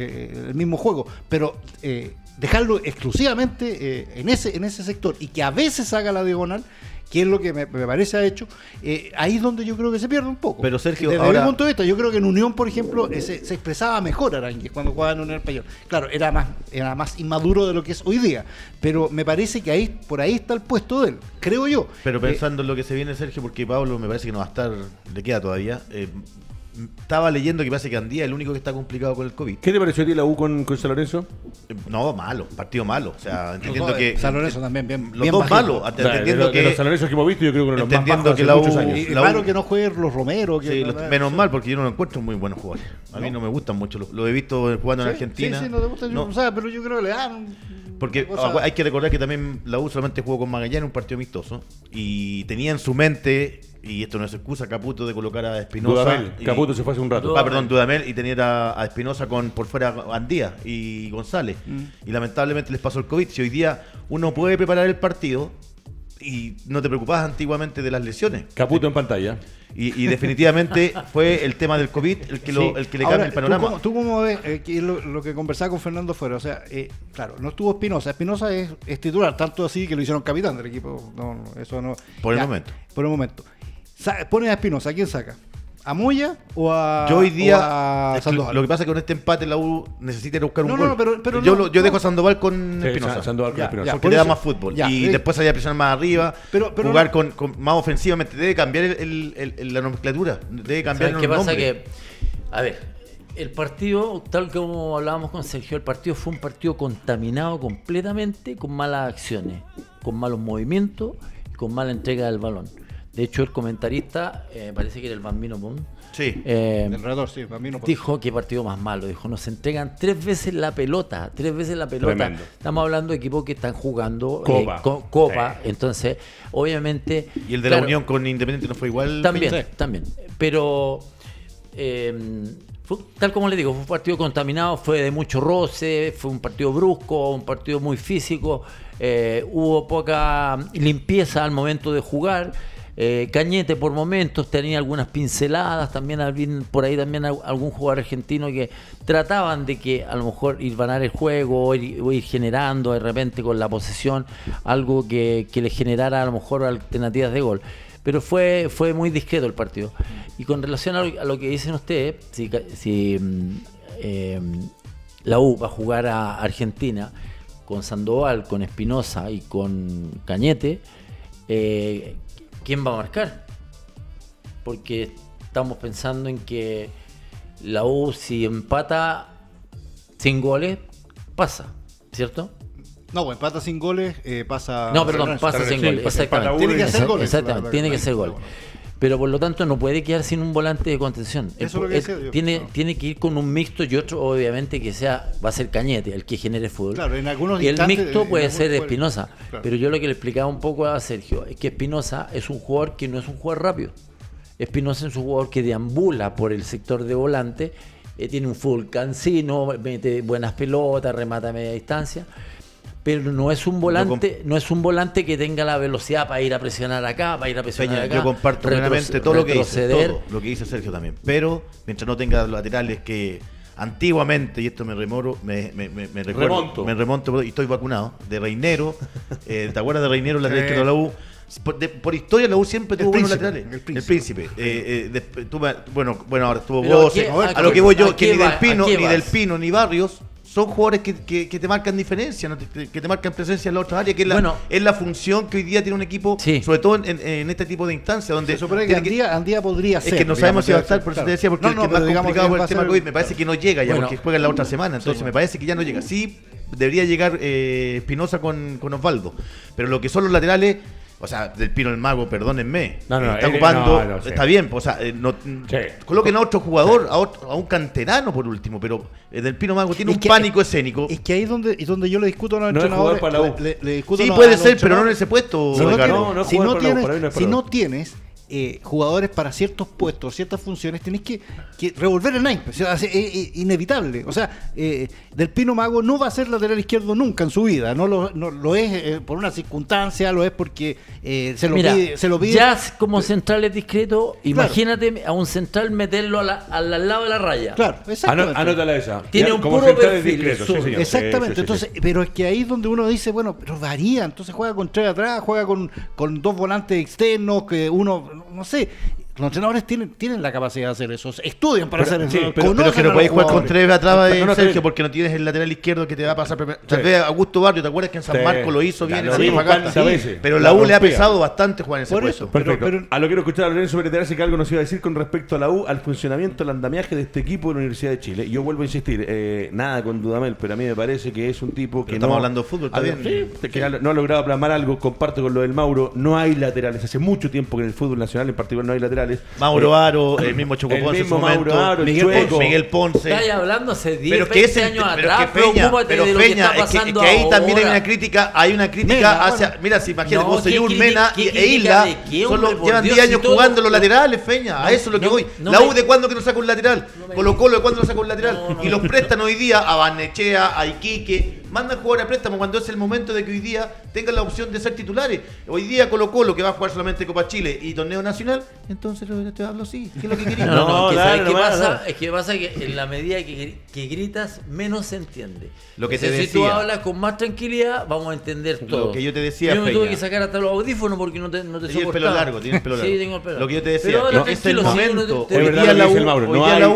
D: el mismo juego, pero eh, dejarlo exclusivamente eh, en, ese, en ese sector y que a veces haga la diagonal, que es lo que me, me parece ha hecho, eh, ahí es donde yo creo que se pierde un poco.
B: Pero, Sergio,
D: desde
B: ahora-
D: mi punto de vista, yo creo que en Unión, por ejemplo, eh, se, se expresaba mejor Arangues cuando jugaba en Unión Español. Claro, era más, era más inmaduro de lo que es hoy día, pero me parece que ahí, por ahí está el puesto de él, creo yo.
B: Pero
D: Eh,
B: pensando en lo que se viene, Sergio, porque Pablo me parece que no va a estar, le queda todavía. Estaba leyendo que parece que Andía es el único que está complicado con el COVID.
A: ¿Qué te pareció a ti la U con, con San Lorenzo?
B: Eh, No, malo, partido malo. O sea, entendiendo que.
D: eh, San Lorenzo también, bien-
B: Los
D: bien
B: dos malos,
A: O sea,
B: entendiendo
A: de, de
B: que.
A: los San Lorenzo que hemos visto, yo creo que uno de los más
B: Entendiendo que la U-
A: muchos
D: y-
A: años.
D: y
B: la
D: raro
B: U-
D: que no jueguen los Romero. Que
B: Sí,
D: no-
B: los- menos mal, porque yo no lo encuentro muy buenos jugadores. A mí no me gustan mucho. Lo, lo he visto jugando en Argentina.
D: Sí, sí, no te gusta,
B: No,
D: o sea, pero yo creo que le dan.
B: Porque hay que recordar que también la U solamente jugó con Magallanes un partido amistoso y tenía en su mente, y esto no es excusa, Caputo de colocar a Espinosa.
A: Dudamel,
B: y-
A: Caputo se fue hace un rato.
B: Ah, perdón, Dudamel y tener a, a Espinosa con por fuera Andía y González.
D: Mm.
B: Y lamentablemente les pasó el COVID. Si hoy día uno puede preparar el partido y no te preocupabas antiguamente de las lesiones.
A: Caputo en pantalla.
B: Y, y definitivamente *laughs* fue el tema del COVID el que, lo,
D: Sí.
B: el que le cambia el panorama.
D: ¿Tú cómo, tú cómo ves eh, lo, lo que conversaba con Fernando fuera? O sea, eh, claro, no estuvo Espinosa. Espinosa es, es titular, tanto así que lo hicieron capitán del equipo. No, no, eso no.
B: Por el momento.
D: Por el momento. Pones a Espinosa, ¿a quién saca? ¿A Moya o a,
B: Yo hoy día,
D: a Sandoval?
B: lo que pasa es que con este empate la U necesita ir a buscar un
D: No,
B: gol.
D: no, pero- pero
B: yo
D: no,
B: lo- yo dejo a Sandoval con
A: Sí,
B: Espinosa.
A: Sandoval con
D: Ya,
A: Espinosa.
D: ya.
B: porque
D: por
B: le da
D: eso-
B: más fútbol.
D: ya,
B: y
D: eh.
B: después hay a presionar más arriba,
D: Pero- pero
B: jugar con, con más ofensivamente. Debe cambiar el, el- el- la nomenclatura. Debe cambiar
E: ¿Sabes
B: el
E: qué pasa? Que, a ver, el partido, tal como hablábamos con Sergio, el partido fue un partido contaminado completamente con malas acciones, con malos movimientos y con mala entrega del balón. De hecho, el comentarista, eh, parece que era el Bambino Moon,
B: Sí.
E: eh,
D: El relator, sí, para mí no
E: dijo que partido más malo. Dijo, nos entregan tres veces la pelota, tres veces la pelota.
A: Tremendo.
E: Estamos hablando de equipos que están jugando eh,
A: Copa.
E: co- Copa.
A: Sí.
E: Entonces, obviamente...
B: Y el de
E: claro,
B: la Unión con Independiente no fue igual.
E: también, también. Pero fue- tal como le digo, fue un partido contaminado, fue de mucho roce, fue un partido brusco, un partido muy físico, eh, hubo poca limpieza al momento de jugar. Eh, Cañete por momentos tenía algunas pinceladas, también por ahí también al- algún jugador argentino que trataban de que a lo mejor ir ganar el juego o ir, generando de repente con la posesión algo que, que le generara a lo mejor alternativas de gol. Pero fue, fue muy discreto el partido. Y con relación a lo, que dicen ustedes, si, mm, eh, la U va a jugar a Argentina con Sandoval, con Espinosa y con Cañete, eh, ¿quién va a marcar? Porque estamos pensando en que la U si empata sin goles, pasa, ¿cierto?
D: No, pues empata sin goles, eh, pasa.
E: No, perdón, pasa sin goles, exactamente.
D: Tiene que hacer goles.
E: Exactamente, tiene que goles. Pero por lo tanto no puede quedar sin un volante de contención.
D: Eso es lo que yo.
E: tiene,
D: No.
E: tiene que ir con un mixto y otro obviamente que sea, va a ser Cañete, el que genere fútbol.
D: Claro, en algunos
E: y el mixto puede ser Espinosa.
D: Claro.
E: Pero yo lo que le explicaba un poco a Sergio es que Espinosa es un jugador que no es un jugador rápido. Espinosa es un jugador que deambula por el sector de volante, eh, tiene un full cansino, mete buenas pelotas, remata a media distancia. Pero no es un volante, no es un volante que tenga la velocidad para ir a presionar acá, para ir a presionar
B: Peña,
E: acá.
B: yo comparto plenamente todo lo que dice, todo lo que dice Sergio también. Pero mientras no tenga laterales que antiguamente, y esto me remoro, me, me, me, me recuerdo,
A: Remonto.
B: me remonto y estoy vacunado, de Reinero, eh, ¿te acuerdas de Reinero, la
D: Sí.
B: de la U? Por, de- por historia la U siempre
D: El
B: tuvo buenos laterales.
D: el
B: El
D: príncipe.
B: príncipe. Eh, eh, después tuvo- bueno, bueno, ahora estuvo vos.
E: ¿a a
B: lo que voy yo, que ni del Pino, ni del Pino, ni Barrios son jugadores que, que- que te marcan diferencia, que te marcan presencia en la otra área, que es la,
E: Bueno.
B: es la función que hoy día tiene un equipo,
E: Sí.
B: sobre todo en, en- en este tipo de instancias, donde
D: Se que Andía, Andía podría
B: es
D: ser.
B: que no sabemos si va a estar, por eso
D: claro.
B: te decía, porque
D: No, no,
B: que es más complicado por el tema COVID, me parece que no llega ya,
E: Bueno.
B: porque juega la otra semana, entonces me parece que ya no llega. Sí, debería llegar eh, Espinosa con, con Osvaldo, pero lo que son los laterales, o sea, del Pino el Mago, perdónenme,
A: No, no,
B: está
A: él-
B: ocupando,
A: no, no, sí.
B: está bien, o sea, eh, no, coloquen a otro jugador, a, otro- a un canterano por último, pero eh, del Pino Mago tiene
D: Es
B: un
D: que-
B: pánico escénico.
D: Es que ahí es donde, es donde yo le discuto a los entrenadores.
A: para la U.
D: le- le discuto
B: Sí,
D: a-
B: puede ser, pero no en ese puesto,
D: Si no, tienes,
A: No, no
D: si no
A: para la U,
D: tienes, eh, jugadores para ciertos puestos, ciertas funciones, tenés que, que revolver el naipe. O sea, es, es- es inevitable. O sea, eh, Del Pino Mago no va a ser lateral izquierdo nunca en su vida. No lo, no, lo es eh, por una circunstancia, lo es porque eh, se, lo
E: Mira,
D: pide, se lo pide.
E: ya como central es discreto, imagínate a un central meterlo a la- al, al lado de la raya.
D: Claro, exactamente.
A: Anótala esa.
E: Tiene
A: Ya,
E: un
A: como
E: puro
A: central es
E: perfil,
A: discreto, sí, señor.
D: Exactamente,
A: Sí, sí, sí,
D: entonces,
A: sí.
D: pero es que ahí es donde uno dice, bueno, pero varía, entonces juega con tres atrás, juega con, con dos volantes externos, que uno, no sé, los entrenadores tienen, tienen la capacidad de hacer eso, estudian para
A: Pero-
D: hacer eso,
A: sí, pero-
B: Pero, que no podéis jugar con tres atrás de
A: No, no,
B: Sergio porque no tienes el lateral izquierdo que te va a pasar. primero. Tal
A: Sí.
B: vez Augusto Barrio, ¿te acuerdas que en San
A: Sí.
B: Marco lo hizo bien. Pero
A: La
B: la U le ha pesado bastante jugar en ese
D: Por
B: puesto.
D: eso.
A: Perfecto.
D: Pero- pero-
A: a lo que quiero escuchar a Lorenzo Bereterase que algo nos iba a decir con respecto a la U, al funcionamiento, al andamiaje de este equipo de la Universidad de Chile. Yo vuelvo a insistir, eh, nada con Dudamel, pero a mí me parece que es un tipo que
B: estamos
A: no-
B: hablando de fútbol, está
A: A ver,
B: bien.
A: sí, que ha- no ha logrado plasmar algo, comparto con lo del Mauro, no hay laterales. Hace mucho tiempo que en el fútbol nacional en particular no hay laterales.
B: Mauro
A: Eh,
B: Aro, el mismo Choco
A: el
B: Ponce en su
A: mismo Mauro
B: momento,
A: Aro, el
B: Miguel,
A: Chueco.
B: Ponce, Miguel Ponce.
E: Estáis hablando hace 10,
B: Pero que
E: 20
B: ese,
E: años
B: pero
E: atrás,
B: que Peña, pero
E: de lo
B: Peña,
E: que está
B: es que, es
E: pasando
B: que ahí también hay una crítica, hay una crítica
D: Mena,
B: hacia,
D: bueno.
B: mira, si imagínate,
E: No,
B: José
E: ¿qué
B: Yul,
E: crítica-
B: Mena
E: qué
B: e Isla,
E: qué, hombre,
B: llevan
E: Dios,
B: 10
E: si
B: años
E: todo-
B: jugando los laterales, Feña, a eso es lo que
E: no,
B: voy. la U de cuándo que no saca un lateral, Colo Colo de cuándo no saca un lateral, y los prestan hoy día a Barnechea, a Iquique, mandan jugadores a préstamo cuando es el momento de que hoy día tengan la opción de ser titulares. Hoy día Colo Colo que va a jugar solamente Copa Chile y torneo nacional, entonces te hablo así, ¿qué es lo que quería? *laughs*
E: No, no,
A: No,
E: es que
A: dale,
E: ¿sabes qué pasa?
A: dale.
E: Es que pasa que en la medida que, que gritas, menos se entiende.
B: Lo que
E: O sea,
B: te
E: si tú
B: decía.
E: hablas con más tranquilidad, vamos a entender
B: Lo
E: todo.
B: que yo te decía,
E: Yo me tuve que sacar hasta los audífonos porque no te, no te
B: Tienes el pelo largo, tienes el pelo largo.
E: Sí, tengo el pelo
B: Lo que yo te
E: Pero
B: decía,
E: ahora
B: no, es el momento. Hoy día
A: lo
B: la
A: que
B: U,
A: el Mauro,
B: hoy
A: no
B: día
A: hay
B: la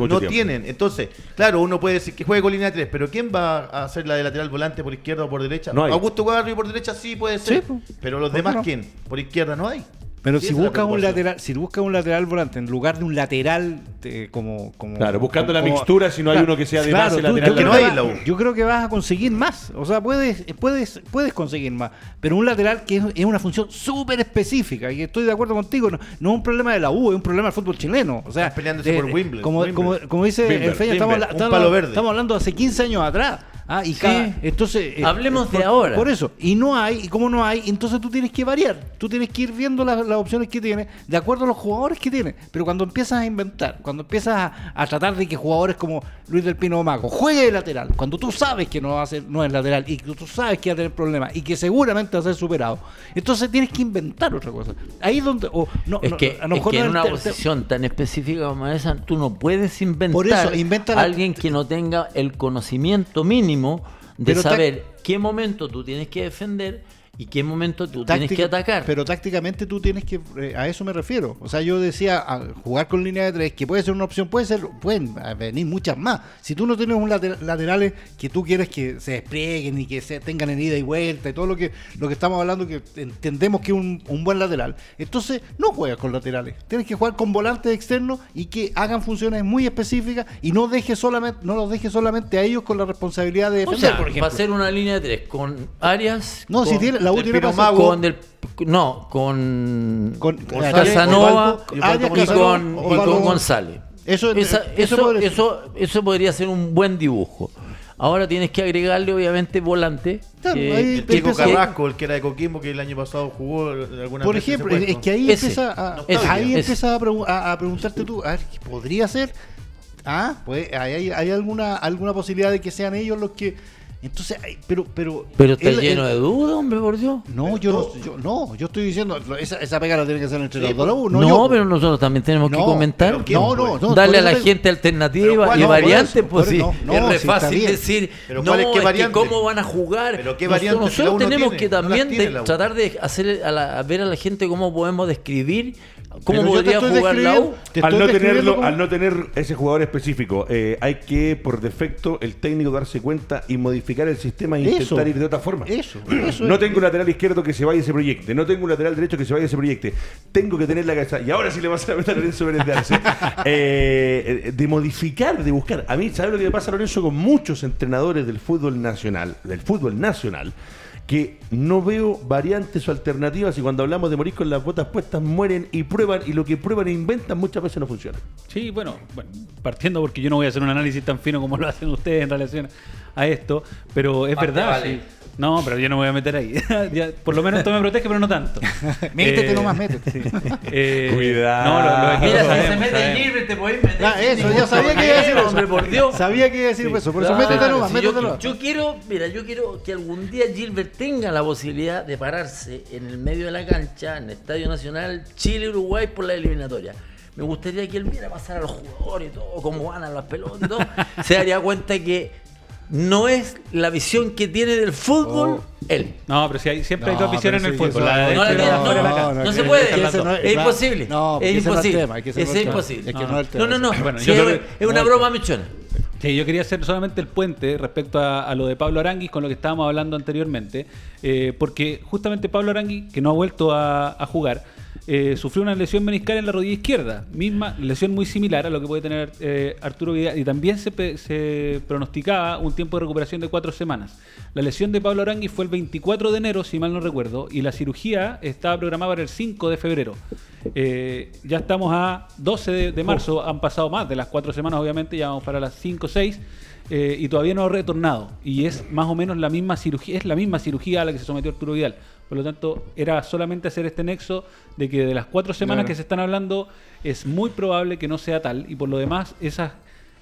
B: U no tienen. Entonces, claro, uno puede decir que juegue con línea 3, pero ¿quién va a hacer la de lateral volante por izquierda o por derecha?
A: No hay.
B: Augusto Guarri por derecha sí puede ser,
D: Sí, pues.
B: pero los
D: ¿Por qué
B: demás
D: no?
B: ¿quién? Por izquierda no hay.
D: Pero si
B: esa es la
D: busca un lateral, si busca un lateral volante en lugar de un lateral eh, como, como
A: Claro, buscando la mixtura, si no hay uno que sea de base
D: tú-
A: lateral
D: yo creo
B: no
D: va-
B: la U.
D: Yo creo que vas a conseguir más, o sea, puedes puedes puedes conseguir más, pero un lateral que es, es una función súper específica y estoy de acuerdo contigo, no, no es un problema de la U, es un problema del fútbol chileno, o sea,
B: Están peleándose
D: de-
B: por Wimbledon,
D: Como,
B: Wimbledon.
D: como, como dice
A: Wimbledon,
D: el Feña, estamos,
B: Wimbledon,
D: habla-
B: un
D: estamos- estamos hablando de hace 15 años atrás. Ah, y
E: Sí.
D: cada- entonces eh,
E: Hablemos de
D: por-
E: ahora.
D: Por eso, y no hay, y como no hay, entonces tú tienes que variar. Tú tienes que ir viendo las, las opciones que tienes de acuerdo a los jugadores que tienes. Pero cuando empiezas a inventar, cuando empiezas a, a tratar de que jugadores como Luis del Pino Mago juegue de lateral, cuando tú sabes que no va a ser, no es lateral y que tú sabes que va a tener problemas y que seguramente va a ser superado, entonces tienes que inventar otra cosa. Ahí donde o, no,
E: es
D: no,
E: que,
D: a lo
E: es
D: mejor
E: que
D: no
E: en
D: es
E: una posición tan específica como esa, tú no puedes inventar
D: Por eso, inventa
E: a alguien que no tenga el conocimiento mínimo de
D: Pero
E: saber qué momento tú tienes que defender y qué momento tú tienes que atacar.
D: Pero tácticamente tú tienes que, eh, a eso me refiero. O sea, yo decía, a jugar con línea de tres, que puede ser una opción, puede ser, pueden venir muchas más. Si tú no tienes un later- laterales que tú quieres que se desplieguen y que se tengan en ida y vuelta y todo lo que, lo que estamos hablando, que entendemos que es un, un buen lateral, entonces no juegas con laterales. Tienes que jugar con volantes externos y que hagan funciones muy específicas y no dejes solamente, no los dejes solamente a ellos con la responsabilidad de
E: o
D: defender,
E: sea,
D: por
E: va a ser una línea de tres con Arias.
D: No,
E: con,
D: si tiene, la U tiene
E: con del, no, con,
D: con
B: González,
E: Casanova y, con, y González.
D: Eso-
E: Esa-
D: eso
E: eso,
D: podría-
E: eso, eso podría ser un buen dibujo. Ahora tienes que agregarle, obviamente, volante.
D: Claro,
E: que-
D: ahí
B: Chico Carrasco, el que era de Coquimbo, que el año pasado jugó alguna
D: Por ejemplo, es que ahí
E: Ese,
D: empieza a,
E: ese,
D: ahí
E: ese.
D: empieza a, pregu- a- a preguntarte tú, a ver, ¿podría ser? Ah, pues hay, hay- hay alguna alguna posibilidad de que sean ellos los que entonces, ay, pero pero
E: Pero está
D: él-
E: lleno
D: él-
E: de dudas, hombre, por Dios.
D: No, yo no, yo no, yo estoy diciendo, esa, esa pega la tiene que hacer el entrenador de la U,
E: No,
D: no, yo.
E: pero nosotros también tenemos que comentar.
B: ¿quién,
D: no, no,
B: pues?
D: no,
E: Darle a la gente alternativa
B: ¿cuál-
E: y variantes,
D: eso,
E: pues sí.
D: no, no,
E: es re fácil decir,
B: Pero
E: no,
B: ¿cuál es- qué
E: es que
B: variante?
E: cómo van a jugar.
B: Pero ¿qué
E: Nosotros-
B: la
E: Nosotros tenemos
B: tiene?
E: que también de- tratar de hacer a, la- a ver a la gente cómo podemos describir cómo
D: Pero
E: podría jugar la U.
A: al no,
D: describiendo
A: tenerlo,
D: como-
A: al no tener ese jugador específico, eh, hay que, por defecto, el técnico darse cuenta y modificar el sistema e
D: Eso.
A: intentar ir de otra forma.
D: Eso, *clears throat* eso
A: No
D: es-
A: tengo un lateral izquierdo que se vaya y se proyecte. No tengo un lateral derecho que se vaya y se proyecte. Tengo que tener la cabeza. Y ahora sí le vas a meter a Lorenzo Pérez de Arce. *laughs* Eh, eh, de modificar, de buscar. A mí, ¿sabes lo que me pasa, Lorenzo, con muchos entrenadores del fútbol nacional? Del fútbol nacional que no veo variantes o alternativas y cuando hablamos de morir con las botas puestas mueren y prueban y lo que prueban e inventan muchas veces no funciona.
C: Sí, bueno, bueno, partiendo porque yo no voy a hacer un análisis tan fino como lo hacen ustedes en relación a esto, pero es verdad.
E: vale.
C: sí. No, pero yo no me voy a meter ahí. *laughs* Ya, por lo menos esto me protege, pero no tanto. *laughs*
D: Métete
C: Eh,
D: nomás, métete. *laughs*
C: sí. Eh,
A: Cuidado.
C: No, lo- equipos
E: Mira, si se mete. Gilbert, te podés meter.
D: Ah, eso, ya sabía que iba a decir eso.
E: Hombre, por Dios.
D: Sabía que iba a decir eso, por eso
E: Claro,
D: métete nomás,
E: si
D: métete
E: yo,
D: nomás.
E: yo quiero, mira, yo quiero que algún día Gilbert tenga la posibilidad de pararse en el medio de la cancha, en el Estadio Nacional, Chile-Uruguay por la eliminatoria. Me gustaría que él viera pasar a los jugadores y todo, cómo ganan las pelotas y todo. Se daría cuenta que no es la visión que tiene del fútbol él.
C: No, pero si hay, siempre hay dos visiones en el fútbol.
D: eso-
E: No, se puede.
D: que ese no es-
E: imposible.
D: No,
E: es imposible.
D: tema,
E: es
D: es el tema.
E: imposible.
D: Es que
E: no,
D: no es el tema.
E: no, no, no.
C: Bueno,
E: Sí,
C: yo
E: es,
C: creo que-
E: es una
D: no,
E: broma, Michona.
C: Sí, yo quería hacer solamente el puente respecto a, a lo de Pablo Aranguis con lo que estábamos hablando anteriormente, eh, porque justamente Pablo Aranguis, que no ha vuelto a, a jugar, eh, sufrió una lesión meniscal en la rodilla izquierda, misma lesión muy similar a lo que puede tener eh, Arturo Vidal, y también se, pronosticaba un tiempo de recuperación de cuatro semanas. La lesión de Pablo Aranguis fue el 24 de enero, si mal no recuerdo, y la cirugía estaba programada para el 5 de febrero. Eh, ya estamos a 12 de, de marzo, han pasado más de las cuatro semanas, obviamente, ya vamos para las 5 o 6. Eh, y todavía no ha retornado. Y es más o menos la misma cirugía, es la misma cirugía a la que se sometió Arturo Vidal. Por lo tanto, era solamente hacer este nexo de que de las cuatro semanas
D: Claro.
C: que se están hablando, es muy probable que no sea tal. Y por lo demás, esas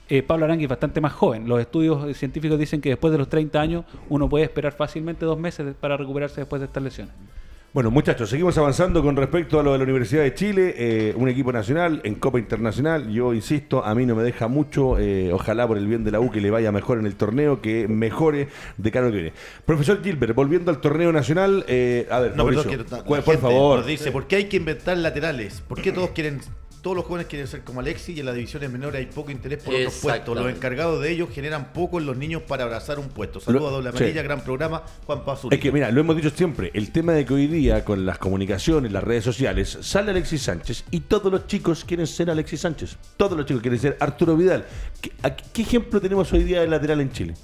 C: eh, Pablo Arangui es bastante más joven. Los estudios científicos dicen que después de los 30 años uno puede esperar fácilmente dos meses para recuperarse después de estas lesiones.
A: Bueno, muchachos, seguimos avanzando con respecto a lo de la Universidad de Chile, eh, un equipo nacional en Copa Internacional. Yo insisto, a mí no me deja mucho, eh, ojalá por el bien de la U que le vaya mejor en el torneo, que mejore de cara a lo que viene. Profesor Gilbert, volviendo al torneo nacional, eh, a ver,
B: No,
A: Mauricio,
B: perdón, que la
A: cu- por favor.
B: nos dice, ¿por qué hay que inventar laterales? ¿Por qué todos quieren, todos los jóvenes quieren ser como Alexis y en las divisiones menores hay poco interés por otros puestos? Los encargados de ellos generan poco en los niños para abrazar un puesto. Saludos a Doble
A: sí.
B: Amarilla, gran programa, Juan Pazur.
A: Es que mira, lo hemos dicho siempre, el tema de que hoy día con las comunicaciones, las redes sociales, sale Alexis Sánchez y todos los chicos quieren ser Alexis Sánchez. Todos los chicos quieren ser Arturo Vidal. ¿Qué, a- qué ejemplo tenemos hoy día de lateral en Chile?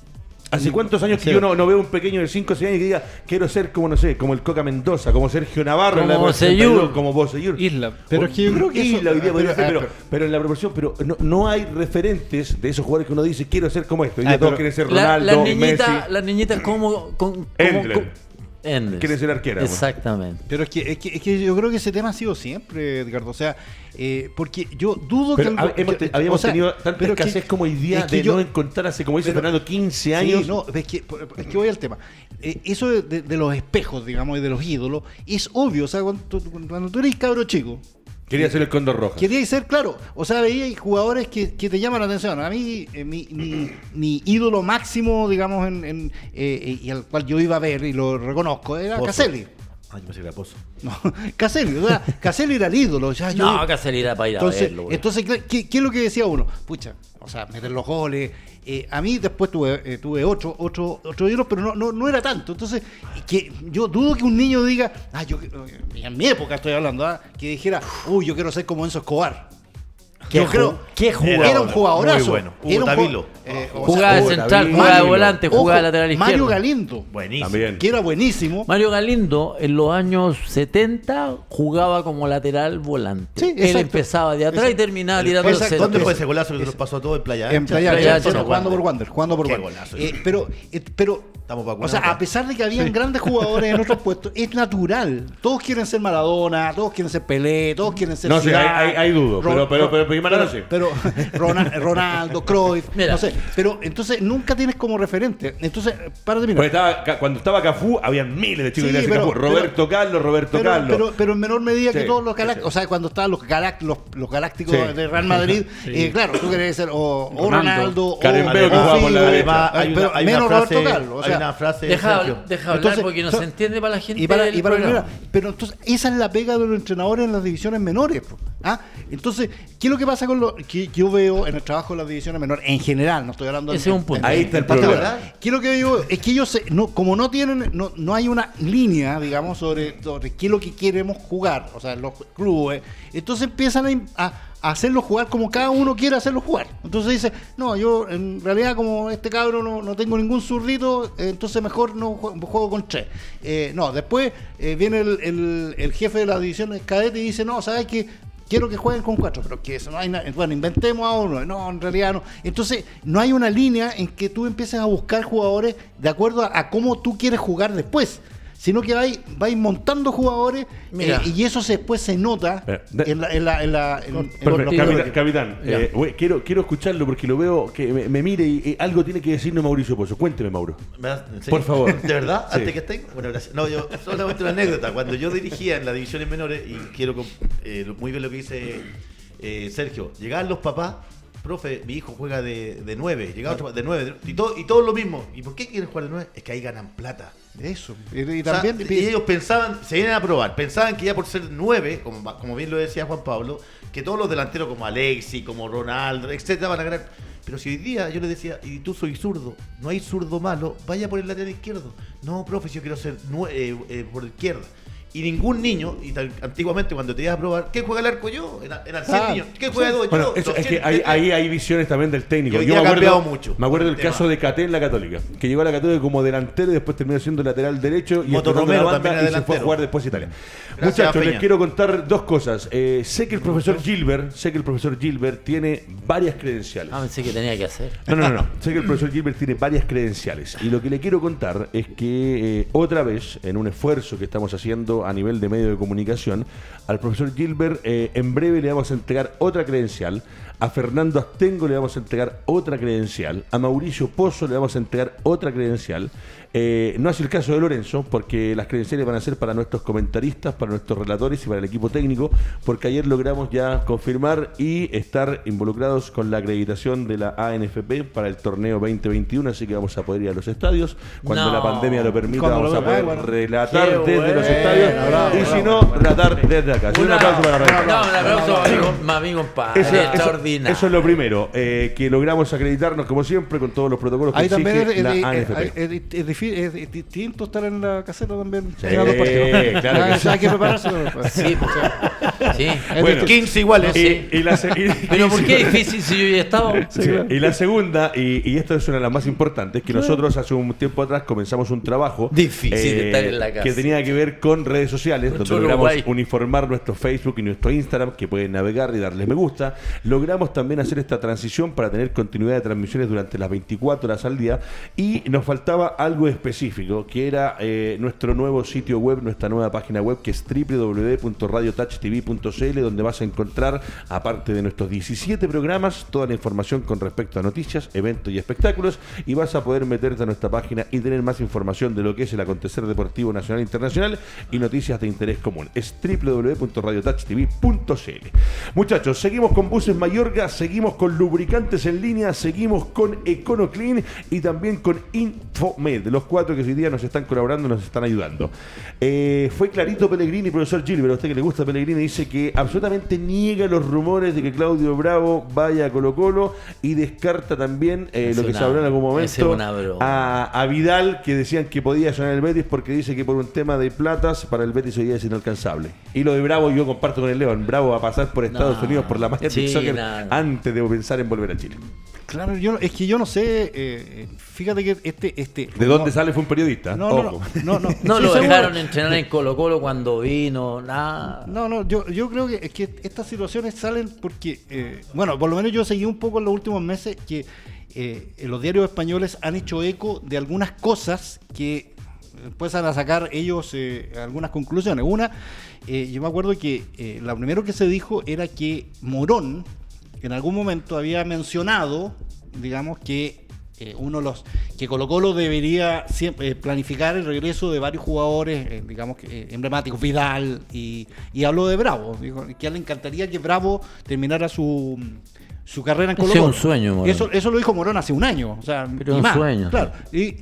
A: ¿Hace cuántos años que yo no, no veo un pequeño de 5 o 6 años que diga quiero ser como, no sé, como el Coca Mendoza, como Sergio Navarro en la
E: Como.
A: 62, como Bosellur?
C: Isla.
D: Pero es que yo creo que eso-
A: Isla hoy día podría
D: pero-
A: ser,
D: ah,
A: pero, pero en la proporción, pero no, no hay referentes de esos jugadores que uno dice quiero ser como esto. Hoy
D: Ah,
A: día todos quieren ser
E: La-
A: Ronaldo,
E: las niñitas,
A: Messi.
E: las niñitas como, con- como-
A: Endler. Quiere ser arquera, pues.
E: Exactamente.
D: Pero es que, es, que, es que yo creo que ese tema ha sido siempre, Edgardo. O sea, eh, porque yo dudo
A: Pero
D: que.
A: hab- hemos habíamos
D: o sea,
A: tenido tanta
D: pero que-
A: escasez como hoy día
D: es que
A: de
D: yo-
A: no encontrar hace, como dice
D: pero-
A: Fernando, 15 años.
D: Sí, no, es que, es que voy al tema. Eh, eso de, de- de los espejos, digamos, y de los ídolos, es obvio. O sea, cuando tú eres cabro chico,
A: Quería ser el Condor Roja.
D: queríais ser, claro. O sea, veía jugadores que, que te llaman la atención. A mí, eh, mi, mi- *clears throat* mi ídolo máximo, digamos, en, en, eh, y al cual yo iba a ver, y lo reconozco, era
B: Pozo.
D: Caselli.
B: Ay, yo pensé que era Pozo. *laughs*
D: No, Caselli, o sea, Caselli era el ídolo. O sea, yo-
E: No, que salir para ir a
D: entonces,
E: verlo. güey.
D: entonces ¿qué, qué- qué es lo que decía uno? Pucha, o sea, meter los goles. Eh, a mí después tuve, eh, tuve ocho, ocho, ocho ídolos, pero no, no, no era tanto. Entonces, que yo dudo que un niño diga, ah, yo, y en mi época estoy hablando, ah, que dijera, uy, yo quiero ser como Enzo Escobar.
E: ¿Qué
D: yo creo,
E: qué jugador?
D: Era un jugadorazo.
B: Muy bueno. Hugo
D: Era un eh, o
E: Jugaba de
D: sea,
E: central, jugaba de
A: Mario,
E: volante, jugaba de lateral
D: Mario
E: izquierdo.
D: Galindo,
B: Buenísimo.
A: También.
D: que era buenísimo.
E: Mario Galindo en los años 70 jugaba como lateral volante.
D: Sí,
E: Él empezaba de atrás y terminaba tirando el centro.
B: ¿Dónde fue ese golazo que se nos pasó a todo en Playa
D: En? Playa
E: Playa
D: Ancha, jugando por Wander, jugando por Wander. Eh, pero, eh, pero,
B: Estamos
D: o sea, a pesar de que habían grandes jugadores en otros *laughs* puestos, es natural. Todos quieren ser Maradona, todos quieren ser Pelé, todos quieren ser
A: No sé,
D: Zidane,
A: hay- hay- hay dudo, pero- pero- pero- pero Maradona sí.
D: pero *laughs* Rona- Ronaldo, Cruyff,
E: Mira.
D: no sé. Pero entonces nunca tienes como referente. Entonces, para
A: Porque
D: terminar.
A: estaba, cuando estaba Cafú, habían miles de chicos
D: Sí,
A: que
D: pero-
A: Cafú. Roberto Carlos, Roberto
D: Pero,
A: Carlos.
D: pero, pero en menor medida que
A: Sí,
D: todos los galácticos,
A: sí.
D: o sea, cuando estaban los, los, los galácticos
A: Sí.
D: de Real Madrid, *laughs* eh, claro, tú querías ser o, o
C: Ronaldo.
D: Ronaldo, o,
A: que
D: o Figo.
B: Además, hay
D: pero
B: una, hay
D: menos
B: frase,
D: Roberto Carlos. O
B: hay
D: sea,
B: una frase
E: Deja, deja hablar
D: Entonces,
E: porque no
D: so-
E: se entiende para la gente
D: Y para, y para mira, pero entonces esa es la pega de los entrenadores en las divisiones menores. ¿ah? Entonces, ¿qué es lo que pasa con lo que yo veo en el trabajo de las divisiones menores en general? No estoy hablando
E: Ese es un punto.
A: Ahí está el problema.
D: ¿Qué es lo que digo? Es que ellos, se- no, como no tienen, no, no hay una línea, digamos, sobre, sobre qué es lo que queremos jugar, o sea, los clubes, entonces empiezan a, a- hacerlo jugar como cada uno quiere hacerlo jugar. Entonces dice, no, yo en realidad como este cabro no, no tengo ningún zurdito, eh, entonces mejor no jue- juego con tres. Eh, no, después eh, viene el, el- el jefe de la división cadete y dice, no, ¿sabes qué? Quiero que jueguen con cuatro, pero que eso no hay na- bueno, inventemos a uno, no, en realidad no. Entonces, no hay una línea en que tú empieces a buscar jugadores de acuerdo a, a cómo tú quieres jugar después, sino que vais, vais montando jugadores
E: Mira.
D: eh, y eso se, después se nota
A: Eh, de-
D: en la... En la, en la- en- en
A: Perfecto,
D: los-
A: capitán, eh, quiero, quiero escucharlo porque lo veo que me, me mire y, y algo tiene que decirnos Mauricio Pozo. Cuénteme, Mauro. Por favor. *laughs*
B: ¿De verdad?
A: Sí.
B: Antes que estén. Bueno, gracias. No, yo solamente una anécdota. Cuando yo dirigía en las divisiones menores, y quiero eh, muy bien lo que dice eh, Sergio, llegaban los papás, profe, mi hijo juega de, de 9, llegaba otro de 9, y, todo, y todos lo mismo. ¿Y por qué quieren jugar de 9? Es que ahí ganan plata.
D: Eso. Y, y
B: O sea,
D: también...
B: y ellos pensaban, se vienen a probar, pensaban que ya por ser nueve, como, como bien lo decía Juan Pablo, que todos los delanteros como Alexi, como Ronaldo, etcétera, van a ganar. Pero si hoy día yo les decía, y tú soy zurdo, no hay zurdo malo, vaya por el lateral izquierdo. No, profe, yo quiero ser eh, eh, por izquierda. Y ningún niño, y tal- antiguamente cuando te ibas a probar, ¿qué juega el arco yo? Eran, eran 100
D: Ah,
B: niños. ¿Qué juega dos?
A: Bueno,
B: yo?
A: eso, es que
B: 200,
A: ahí, hay visiones también del técnico.
B: Y hoy
A: Yo
B: día
A: me
B: ha
A: acuerdo,
B: cambiado mucho
A: me acuerdo
B: el
A: del caso de Caté en la Católica, que llegó a la Católica como delantero y después terminó siendo lateral derecho y
B: Moto
A: explotando la
B: Romero
A: banda
B: también era
A: y se fue a
B: delantero.
A: jugar después a Italia.
B: Gracias,
A: Muchachos, les
B: Peña.
A: quiero contar dos cosas. Eh, sé que el profesor Gilbert, sé que el profesor Gilbert tiene varias credenciales.
E: Ah, pensé que tenía que hacer.
A: No, no, no, no. Sé que el profesor Gilbert tiene varias credenciales. Y lo que le quiero contar es que eh, otra vez, en un esfuerzo que estamos haciendo a nivel de medio de comunicación, al profesor Gilbert eh, en breve le vamos a entregar otra credencial. A Fernando Astengo le vamos a entregar otra credencial. A Mauricio Pozo le vamos a entregar otra credencial. Eh, no es el caso de Lorenzo, porque las credenciales van a ser para nuestros comentaristas, para nuestros relatores y para el equipo técnico, porque ayer logramos ya confirmar y estar involucrados con la acreditación de la ANFP para el torneo 2021, así que vamos a poder ir a los estadios. Cuando
E: No.
A: la pandemia lo permita,
D: Cuando
A: vamos
D: lo-
A: a poder
D: bueno.
A: relatar
E: Qué
A: desde los estadios
D: bravo,
A: y si
D: bravo.
A: no, tratar desde acá. Un aplauso para Raíz.
E: No, un aplauso para mi, compadre.
A: Eso, eso-
E: extraordinario.
A: eso es lo primero, eh, que logramos acreditarnos como siempre con todos los protocolos que
D: Ahí también es,
A: exige
D: es-
A: la
D: es-
A: ANFP.
D: es- es- es es- es distinto estar en la caseta también.
A: Sí, claro que sí.
D: Hay que prepararse. *laughs*
E: Sí, pues, sí.
A: Bueno,
B: 15 iguales.
A: y, y la, y- *laughs*
E: Pero ¿por qué difícil si yo ya he estado?
A: Sí, Y la segunda, y, y esto es una de las más importantes, que nosotros hace un tiempo atrás comenzamos un trabajo eh,
E: Difícil estar en la casa.
A: que tenía que ver con redes sociales, donde logramos
E: Uruguay.
A: uniformar nuestro Facebook y nuestro Instagram, que pueden navegar y darle me gusta. Logramos también hacer esta transición para tener continuidad de transmisiones durante las 24 horas al día y nos faltaba algo específico, que era eh, nuestro nuevo sitio web, nuestra nueva página web, que es www.radiotouchtv.cl, donde vas a encontrar, aparte de nuestros 17 programas, toda la información con respecto a noticias, eventos y espectáculos, y vas a poder meterte a nuestra página y tener más información de lo que es el acontecer deportivo nacional e internacional y noticias de interés común. Es www.radiotouchtv.cl. Muchachos, seguimos con Buses Mayorga, seguimos con lubricantes en línea, seguimos con EconoClean y también con Infomed, los cuatro que hoy día nos están colaborando, nos están ayudando. Eh, fue clarito Pellegrini, profesor Gilbert, a usted que le gusta Pellegrini, dice que absolutamente niega los rumores de que Claudio Bravo vaya a Colo Colo y descarta también eh, lo que
E: una-
A: se habló en algún momento a, a Vidal, que decían que podía sonar el Betis porque dice que por un tema de platas para el Betis hoy día es inalcanzable. Y lo de Bravo yo comparto con el León, Bravo va a pasar por Estados
E: No.
A: Unidos por la Major
E: Sí,
A: Soccer
E: no.
A: antes de pensar en volver a Chile.
D: Claro, yo, es que yo no sé. eh, fíjate que este. este
A: ¿De dónde
D: no,
A: sale? Fue un periodista.
D: No, no, no.
A: Ojo.
D: No, no, *laughs*
E: No
D: Sí,
E: lo
D: seguro.
E: dejaron entrenar en Colo Colo cuando vino, nada.
D: No, no, yo, yo creo que, es que estas situaciones salen porque, eh, bueno, por lo menos yo seguí un poco en los últimos meses que eh, los diarios españoles han hecho eco de algunas cosas que empiezan a sacar ellos eh, algunas conclusiones. Una, eh, yo me acuerdo que eh, lo primero que se dijo era que Morón en algún momento había mencionado, digamos, que eh, uno de los que Colo Colo debería siempre, eh, planificar el regreso de varios jugadores, eh, digamos, eh, emblemáticos, Vidal, y, y habló de Bravo, dijo que a él le encantaría que Bravo terminara su, su carrera en Colo
E: es
D: Colo.
E: un sueño, Morón.
D: Eso, eso lo dijo Morón hace un año, o sea,
E: Pero un
D: más,
E: sueño.
D: Claro. Y,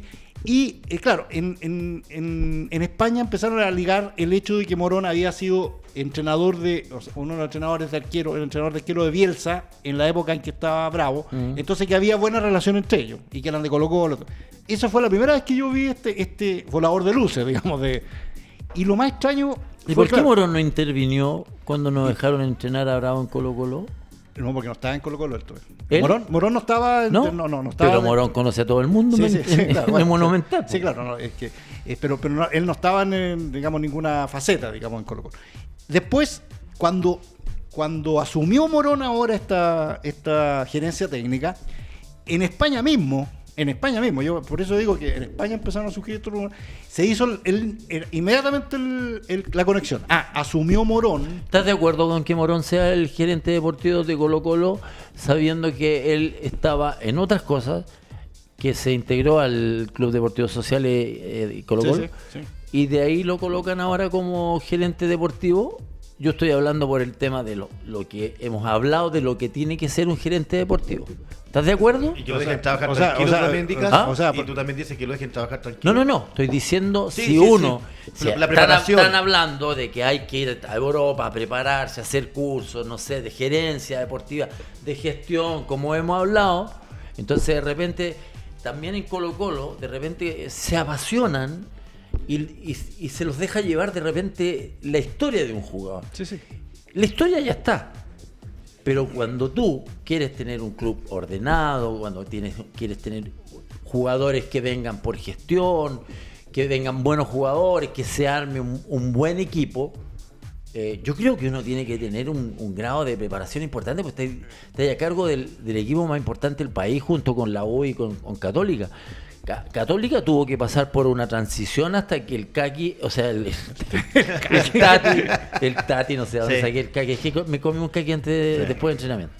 D: y, eh, claro, en, en- en- en España empezaron a ligar el hecho de que Morón había sido entrenador de, o sea, uno de los entrenadores de arquero, el entrenador de arquero de Bielsa en la época en que estaba Bravo. Entonces que había buena relación entre ellos y que eran de Colo Colo. Esa fue la primera vez que yo vi este, este volador de luces, *laughs* digamos, de. Y lo más extraño.
E: ¿Y por qué
D: claro,
E: Morón no intervinió cuando nos dejaron entrenar a Bravo en Colo Colo?
D: No, porque no estaba en Colo Colo esto.
E: ¿Él?
D: Morón, Morón no estaba. en-
E: ¿No?
D: no, no, no estaba
E: Pero
D: en-
E: Morón conoce a todo el mundo
D: Sí, sí, claro, bueno,
E: Monumental.
D: Sí, claro, no, es que, eh, pero, pero no- él no estaba en, digamos, ninguna faceta, digamos, en Colo Colo. Después, cuando, cuando asumió Morón ahora esta, esta gerencia técnica, en España mismo, en España mismo, yo por eso digo que en España empezaron a surgir estos rumores, se hizo el- el- el- inmediatamente la conexión. Ah, asumió Morón.
E: ¿Estás de acuerdo con que Morón sea el gerente deportivo de Colo Colo, sabiendo que él estaba en otras cosas, que se integró al Club Deportivo Social eh, de Colo
D: Sí,
E: Colo,
D: sí, sí.
E: y de ahí lo colocan ahora como gerente deportivo? Yo estoy hablando por el tema de lo, lo que hemos hablado de lo que tiene que ser un gerente deportivo. ¿Estás de acuerdo?
B: Y que lo dejen
D: sea,
B: trabajar
D: o sea,
B: tranquilo
D: o sea,
B: también, indicas.
E: ¿ah?
D: o sea,
B: y tú también dices que lo dejen trabajar tranquilo.
E: No, no, no. Estoy diciendo
B: Sí,
E: si
B: sí,
E: uno.
B: sí.
E: si
B: La
E: están,
B: preparación.
E: están hablando de que hay que ir a Europa a prepararse, a hacer cursos, no sé, de gerencia deportiva, de gestión, como hemos hablado. Entonces, de repente, también en Colo-Colo, de repente eh, se apasionan y, y- y se los deja llevar de repente la historia de un jugador.
D: Sí, sí.
E: La historia ya está. Pero cuando tú quieres tener un club ordenado, cuando tienes, quieres tener jugadores que vengan por gestión, que vengan buenos jugadores, que se arme un, buen equipo, eh, yo creo que uno tiene que tener un, grado de preparación importante, porque está, está a cargo del, del equipo más importante del país, junto con la U y con, con Católica. Ca- Católica tuvo que pasar por una transición hasta que el Kaki, o sea, el, *laughs* el Tati, el Tati, no sé dónde
B: Sí.
E: saqué el Kaki, es que me comí un Kaki antes de- después de entrenamiento.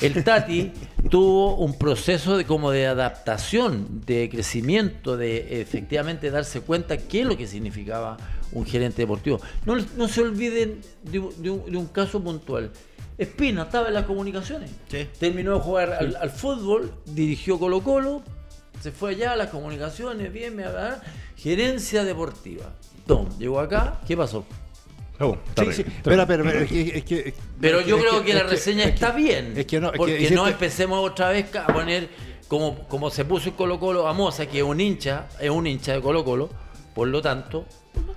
E: El Tati tuvo un proceso de como de adaptación, de crecimiento, de efectivamente darse cuenta qué es lo que significaba un gerente deportivo. No, no se olviden de, un- de un, de un caso puntual. Espina estaba en las comunicaciones.
B: Sí.
E: Terminó de jugar al, al fútbol, dirigió Colo Colo, se fue allá a las comunicaciones, bien, me- ah, gerencia deportiva. Tom, llegó acá, ¿qué pasó?
A: Oh,
D: Sí, sí. Pero, pero, pero, es que- es que-
E: Pero yo
D: es
E: creo que, la
D: es
E: reseña
D: es que-
E: está bien.
D: Es que no, es que-
E: porque
D: es
E: no empecemos otra vez a poner como, como se puso en Colo Colo a Moza, que es un hincha, es un hincha de Colo Colo, por lo tanto,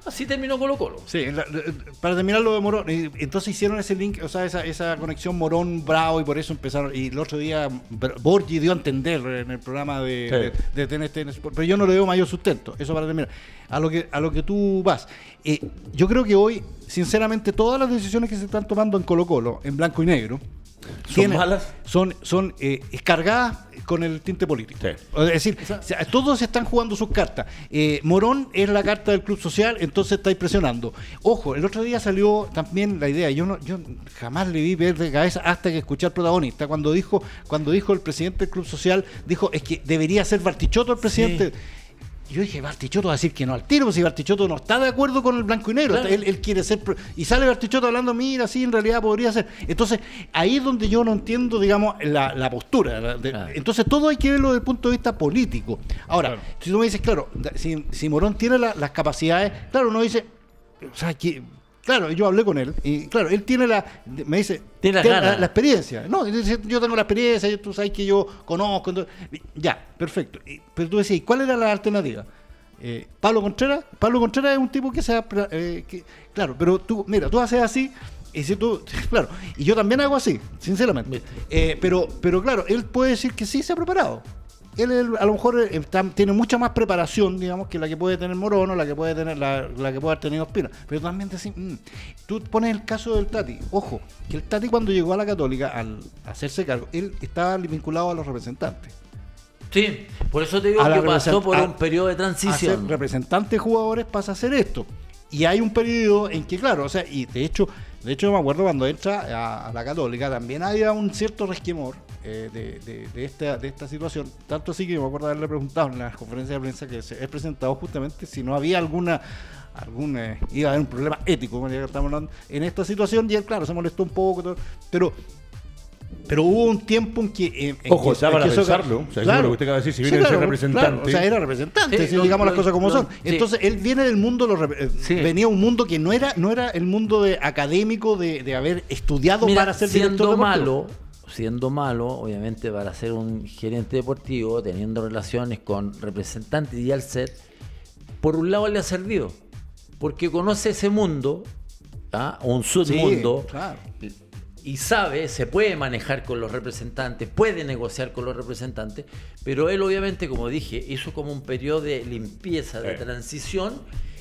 E: así terminó Colo Colo.
D: Sí, la- la- para terminar lo de Morón, y- entonces hicieron ese link, o sea, esa, esa conexión Morón-Bravo y por eso empezaron. Y el otro día Borgi dio a entender en el programa de,
A: Sí.
D: de, de TNT pero yo no le veo mayor sustento. Eso para terminar. A lo que, a lo que tú vas. Eh, yo creo que hoy, sinceramente, todas las decisiones que se están tomando en Colo-Colo, en blanco y negro,
A: ¿Son malas?
D: Son, son eh, cargadas con el tinte político.
A: Sí.
D: Es decir, todos están jugando sus cartas. Eh, Morón es la carta del Club Social, entonces estáis presionando. Ojo, el otro día salió también la idea, yo no, yo jamás le vi ver de cabeza hasta que escuché al protagonista, cuando dijo, cuando dijo el presidente del Club Social, dijo, es que debería ser Bartichotto el presidente. Yo dije, Bartichotto va a decir que no al tiro, si Bartichotto no está de acuerdo con el blanco y negro,
E: Claro.
D: él, él quiere ser... Y sale Bartichotto hablando, mira, sí, en realidad podría ser. Entonces, ahí es donde yo no entiendo, digamos, la, la postura. la de-
E: Claro.
D: Entonces, todo hay que verlo desde el punto de vista político. Ahora, si tú me dices, claro, si, si Morón tiene la- las capacidades, claro, uno dice, o sea, que... Claro, yo hablé con él y claro, él tiene la, me dice,
E: Tiene las
D: "Ten- la,
E: ganas".
D: la experiencia. No, dice, yo tengo la experiencia, tú sabes que yo conozco. entonces- ya, perfecto. Pero tú decís, ¿cuál era la alternativa? Eh, Pablo Contreras, Pablo Contreras es un tipo que se eh, que- claro, pero tú, mira, tú haces así y si tú, *laughs* claro, y yo también hago así, sinceramente. Eh, pero, pero claro, él puede decir que sí se ha preparado. Él, él, a lo mejor eh, está- tiene mucha más preparación, digamos, que la que puede tener Morono, la que puede tener la, la que puede haber tenido Espina. Pero también decís, mm, tú pones el caso del Tati. Ojo, que el Tati cuando llegó a la Católica, al hacerse cargo, él estaba vinculado a los representantes.
E: Sí, por eso te digo
D: A
E: que pasó por
D: a-
E: un periodo de
D: a ser
E: transición.
D: representante de jugadores pasa a hacer esto. Y hay un periodo en que, claro, o sea, y de hecho, de hecho yo me acuerdo cuando entra a, la Católica, también había un cierto resquemor eh, de, de- esta, de esta situación. Tanto así que me acuerdo haberle preguntado en la conferencia de prensa que se he presentado justamente si no había alguna algún eh, iba a haber un problema ético en esta situación y él claro se molestó un poco pero pero hubo un tiempo en que. eh, en
A: Ojo,
D: que- en
A: para
D: que eso-
A: pensarlo. O sea, es lo que usted acaba de decir, si viene de ser representante.
D: claro, o sea, era representante,
E: Sí,
D: si digamos las cosas como son.
E: sí.
D: Entonces, él viene del mundo, lo eh,
E: Sí.
D: venía un mundo que no era no era el mundo de académico de, de haber estudiado
E: Mira,
D: para ser director
E: siendo malo, siendo malo, obviamente para ser un gerente deportivo, teniendo relaciones con representantes y al ser, por un lado le ha servido, porque conoce ese mundo, ¿ah? un submundo,
D: Sí, claro.
E: Y sabe, se puede manejar con los representantes, puede negociar con los representantes, pero él obviamente, como dije, hizo como un periodo de limpieza, de
A: Sí.
E: transición,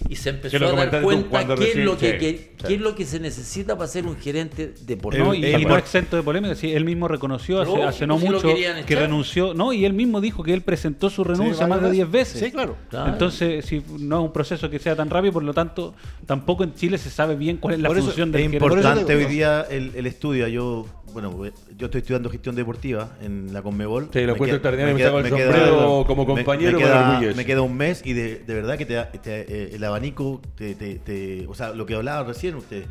E: y se empezó a dar cuenta qué es, lo que,
A: sí,
E: que-
A: sí.
E: qué es lo que se necesita para ser un gerente deportivo.
C: No, y, y no
A: por-
C: exento de polémica, sí, él mismo reconoció hace,
E: Lógico,
C: hace no
E: si
C: mucho que renunció, no, y él mismo dijo que él presentó su renuncia más de
D: veces.
C: 10 veces.
D: Sí, claro.
E: Claro.
C: Entonces, si no es un proceso que sea tan rápido, por lo tanto, tampoco en Chile se sabe bien cuál es la
D: Por eso
C: función
B: Es
C: del
D: eso
B: importante hoy día el, el estudio. Yo, bueno, yo estoy estudiando gestión deportiva en la Conmebol.
A: Sí, lo
B: Me
A: encuentro
B: queda-
A: extraordinario, me
B: queda-
A: el
B: queda-
A: sombrero como
B: me-
A: compañero,
B: Me,
A: me
B: queda, me queda un mes y de, de verdad que te, te- eh, el abanico, te- te- o sea, lo que hablaba recién usted.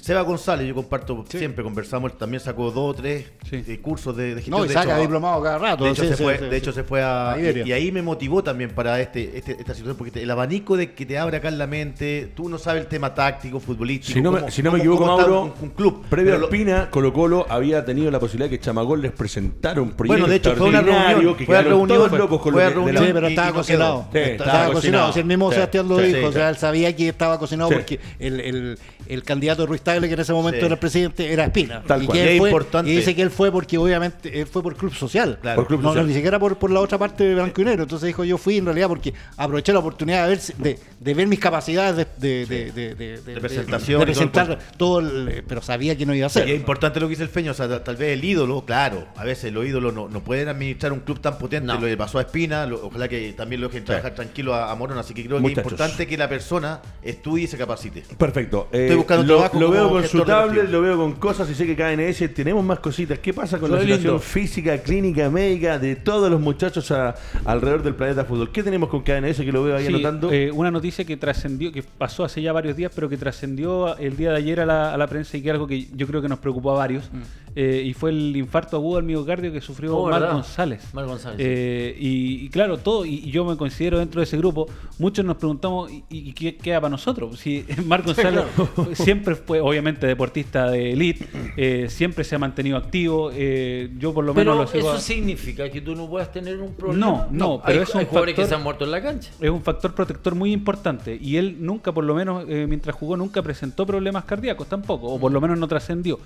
B: Seba González, yo comparto siempre, conversamos, también sacó dos o tres
C: Sí.
B: eh, cursos de, de gestión
D: No, y
B: de
D: saca
B: hecho,
D: diplomado cada rato.
B: de hecho,
D: sí,
B: se
D: sí,
B: fue,
D: sí,
B: de
D: sí.
B: hecho se fue a... Y, y ahí me motivó también para este, este- esta situación, porque te- el abanico de que te abre acá en la mente, tú no sabes el tema táctico, futbolístico.
A: Si no, me,
B: cómo-
A: si no me
B: cómo-
A: equivoco, Mauro,
B: un, un club.
A: previo
B: Pero
A: a Espina, Colo Colo había tenido la posibilidad que Chamagol les presentara un proyecto
B: Bueno, de hecho, fue una reunión,
A: que
B: fue a reunión,
A: todos
B: fue-
A: locos con
B: fue
A: lo
B: a
A: que- de
B: reunión.
A: la-
D: Sí, pero estaba cocinado. estaba, cocinado. el mismo. Sebastián lo dijo. o sea, él sabía que estaba cocinado porque el, el, candidato Ruiz Tagle, que en ese momento
B: Sí.
D: era el presidente, era Espina.
A: Tal
D: y,
A: cual.
D: que
B: Y
D: él fue-
B: importante.
D: y dice que él fue porque obviamente él fue por Club Social.
B: Claro.
A: Por Club
D: no,
A: Social.
D: no, ni siquiera por, por la otra parte de Blanco y Negro. Entonces dijo, yo fui en realidad porque aproveché la oportunidad de ver, de, de ver mis capacidades de, de, de, de, de- de-
B: presentación
D: de
B: y todo el
D: presentar todo el, pero sabía que no iba a
B: Y
D: ser.
B: es importante lo que dice el Feño, o sea, ta- tal vez el ídolo, claro, a veces los ídolos no, no pueden administrar un club tan potente,
E: No.
B: lo que pasó a Espina, lo- ojalá que también lo dejen trabajar tranquilo a, a Morón, así que creo que es importante que la persona estudie y se capacite.
A: Perfecto. Eh,
B: buscando
A: lo,
B: trabajo
A: lo
B: como
A: veo con su tablet, lo veo con cosas y sé que KNS tenemos más cositas. ¿Qué pasa con la situación
E: lindo.
A: física, clínica, médica de todos los muchachos a- alrededor del planeta fútbol? ¿Qué tenemos con KNS que lo veo ahí
C: Sí,
A: anotando?
C: eh, una noticia que trascendió, que pasó hace ya varios días, pero que trascendió el día de ayer a la, a la prensa y que es algo que yo creo que nos preocupó a varios. eh, y fue el infarto agudo al miocardio que sufrió
E: Oh, ¿verdad?
C: González.
E: Marc González,
C: Eh, y, y claro, todo, y, y yo me considero dentro de ese grupo, muchos nos preguntamos, ¿y, y qué queda para nosotros? Si *laughs* Marc González *laughs* siempre fue, obviamente, deportista de elite, eh, siempre se ha mantenido activo. eh, yo por lo menos
E: Pero
C: lo sigo
E: eso
C: a-
E: significa que tú no puedas tener un problema.
C: No, no, pero
E: hay,
C: es un
E: hay jugadores que
C: factor-
E: se han muerto en la cancha.
C: es un factor protector muy importante y él nunca, por lo menos eh, mientras jugó, nunca presentó problemas cardíacos tampoco, o por lo menos no trascendió.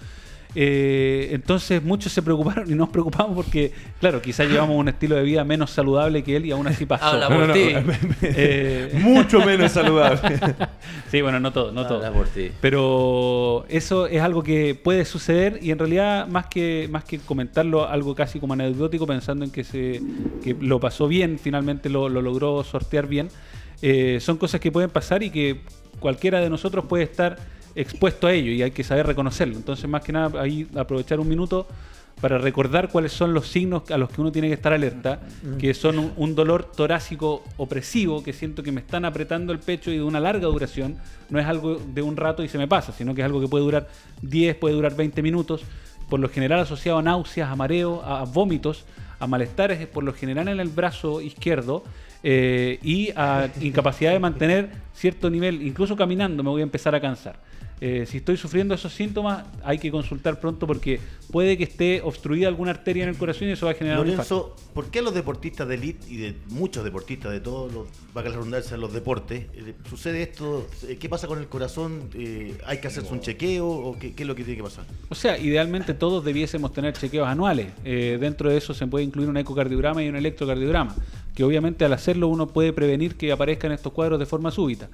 C: Eh, entonces muchos se preocuparon y nos preocupamos porque, claro, quizás llevamos un estilo de vida menos saludable que él y aún así pasó.
E: Habla por ti.
C: Eh, *laughs*
A: Mucho menos saludable. *laughs*
C: sí, bueno, no todo, no todo.
E: Habla por ti.
C: Pero eso es algo que puede suceder y en realidad más que más que comentarlo algo casi como anecdótico pensando en que se que lo pasó bien, finalmente lo, lo logró sortear bien, eh, son cosas que pueden pasar y que cualquiera de nosotros puede estar expuesto a ello y hay que saber reconocerlo. Entonces más que nada ahí aprovechar un minuto para recordar cuáles son los signos a los que uno tiene que estar alerta, que son un, dolor torácico opresivo, que siento que me están apretando el pecho y de una larga duración, no es algo de un rato y se me pasa, sino que es algo que puede durar 10, puede durar 20 minutos, por lo general asociado a náuseas, a mareo, a vómitos, a malestares, por lo general en el brazo izquierdo, eh, y a incapacidad de mantener cierto nivel, incluso caminando me voy a empezar a cansar. Eh, si estoy sufriendo esos síntomas, hay que consultar pronto porque puede que esté obstruida alguna arteria en el corazón y eso va a generar un infarto.
B: Lorenzo, ¿por qué a los deportistas de elite y de muchos deportistas de todos los, valga la redundancia, los deportes, eh, sucede esto? Eh, ¿Qué pasa con el corazón? Eh, ¿Hay que hacerse un chequeo o qué, qué es lo que tiene que pasar?
C: O sea, idealmente todos debiésemos tener chequeos anuales. Dentro de eso se puede incluir un ecocardiograma y un electrocardiograma, que obviamente al hacerlo uno puede prevenir que aparezcan estos cuadros de forma súbita.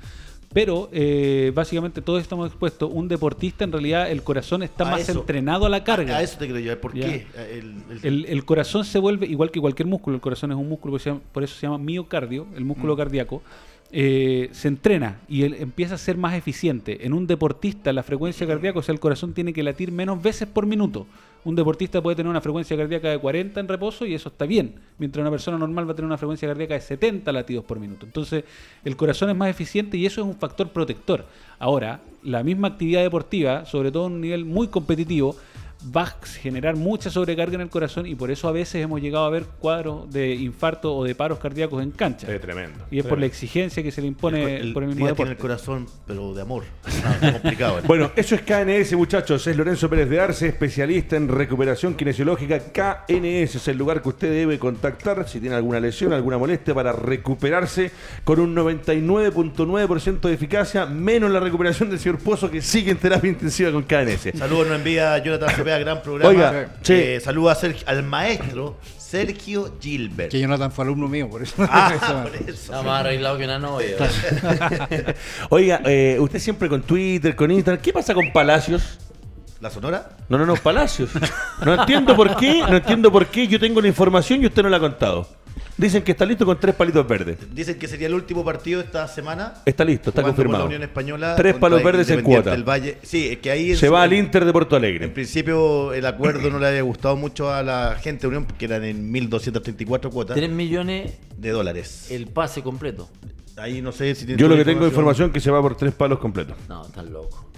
C: Pero eh, básicamente todos estamos expuestos. Un deportista en realidad el corazón está
B: A
C: más
B: eso.
C: entrenado a la carga.
B: A eso te quiero llevar. ¿Por
C: Ya.
B: qué? El, el-
C: El, el corazón se vuelve igual que cualquier músculo. El corazón es un músculo, por eso se llama, por eso se llama miocardio, el músculo cardíaco. Eh, se entrena y él empieza a ser más eficiente. En un deportista, la frecuencia cardíaca, o sea, el corazón tiene que latir menos veces por minuto. Un deportista puede tener una frecuencia cardíaca de 40 en reposo y eso está bien, mientras una persona normal va a tener una frecuencia cardíaca de 70 latidos por minuto. Entonces, el corazón es más eficiente y eso es un factor protector. Ahora, la misma actividad deportiva, sobre todo en un nivel muy competitivo, va a generar mucha sobrecarga en el corazón y por eso a veces hemos llegado a ver cuadros de infarto o de paros cardíacos en cancha.
A: Es tremendo.
C: Y es por la exigencia que se le impone
B: el-
C: por el mismo
B: Díaz tiene el
C: deporte.
B: corazón, pero de amor. *laughs* Ah, complicado. ¿eh?
A: Bueno, eso es KNS, muchachos. Es Lorenzo Pérez de Arce, especialista en recuperación kinesiológica. KNS es el lugar que usted debe contactar si tiene alguna lesión, alguna molestia para recuperarse con un 99.9% de eficacia, menos la recuperación del señor Pozo que sigue en terapia intensiva con KNS.
B: Saludos, nos envía Jonathan *laughs* Gran programa.
A: Oiga.
B: Eh, saludos a Sergio- al maestro Sergio Gilbert.
D: Que Jonathan fue alumno mío, por eso.
B: Ah, *laughs* por eso.
E: Está más arreglado que una novia. *laughs*
A: Oiga, eh, usted siempre con Twitter, con Instagram. ¿Qué pasa con Palacios?
B: ¿La Sonora?
A: No, no, no, Palacios. No entiendo por qué, no entiendo por qué yo tengo la información y usted no la ha contado. Dicen que está listo con tres palitos verdes.
B: Dicen que sería el último partido de esta semana.
A: Está listo, está confirmado.
B: La Unión Española.
A: Tres palos verdes en cuota.
B: del Valle. Sí, es que ahí en
A: Se va al Inter de Porto
B: En
A: Alegre.
B: principio el acuerdo no le había gustado mucho a la gente de Unión, porque eran en 1.234 cuotas
E: 3 millones
B: de dólares.
E: el pase completo.
B: Ahí no sé si tiene
A: Yo lo que tengo información es que se va por tres palos completos.
E: No, estás loco.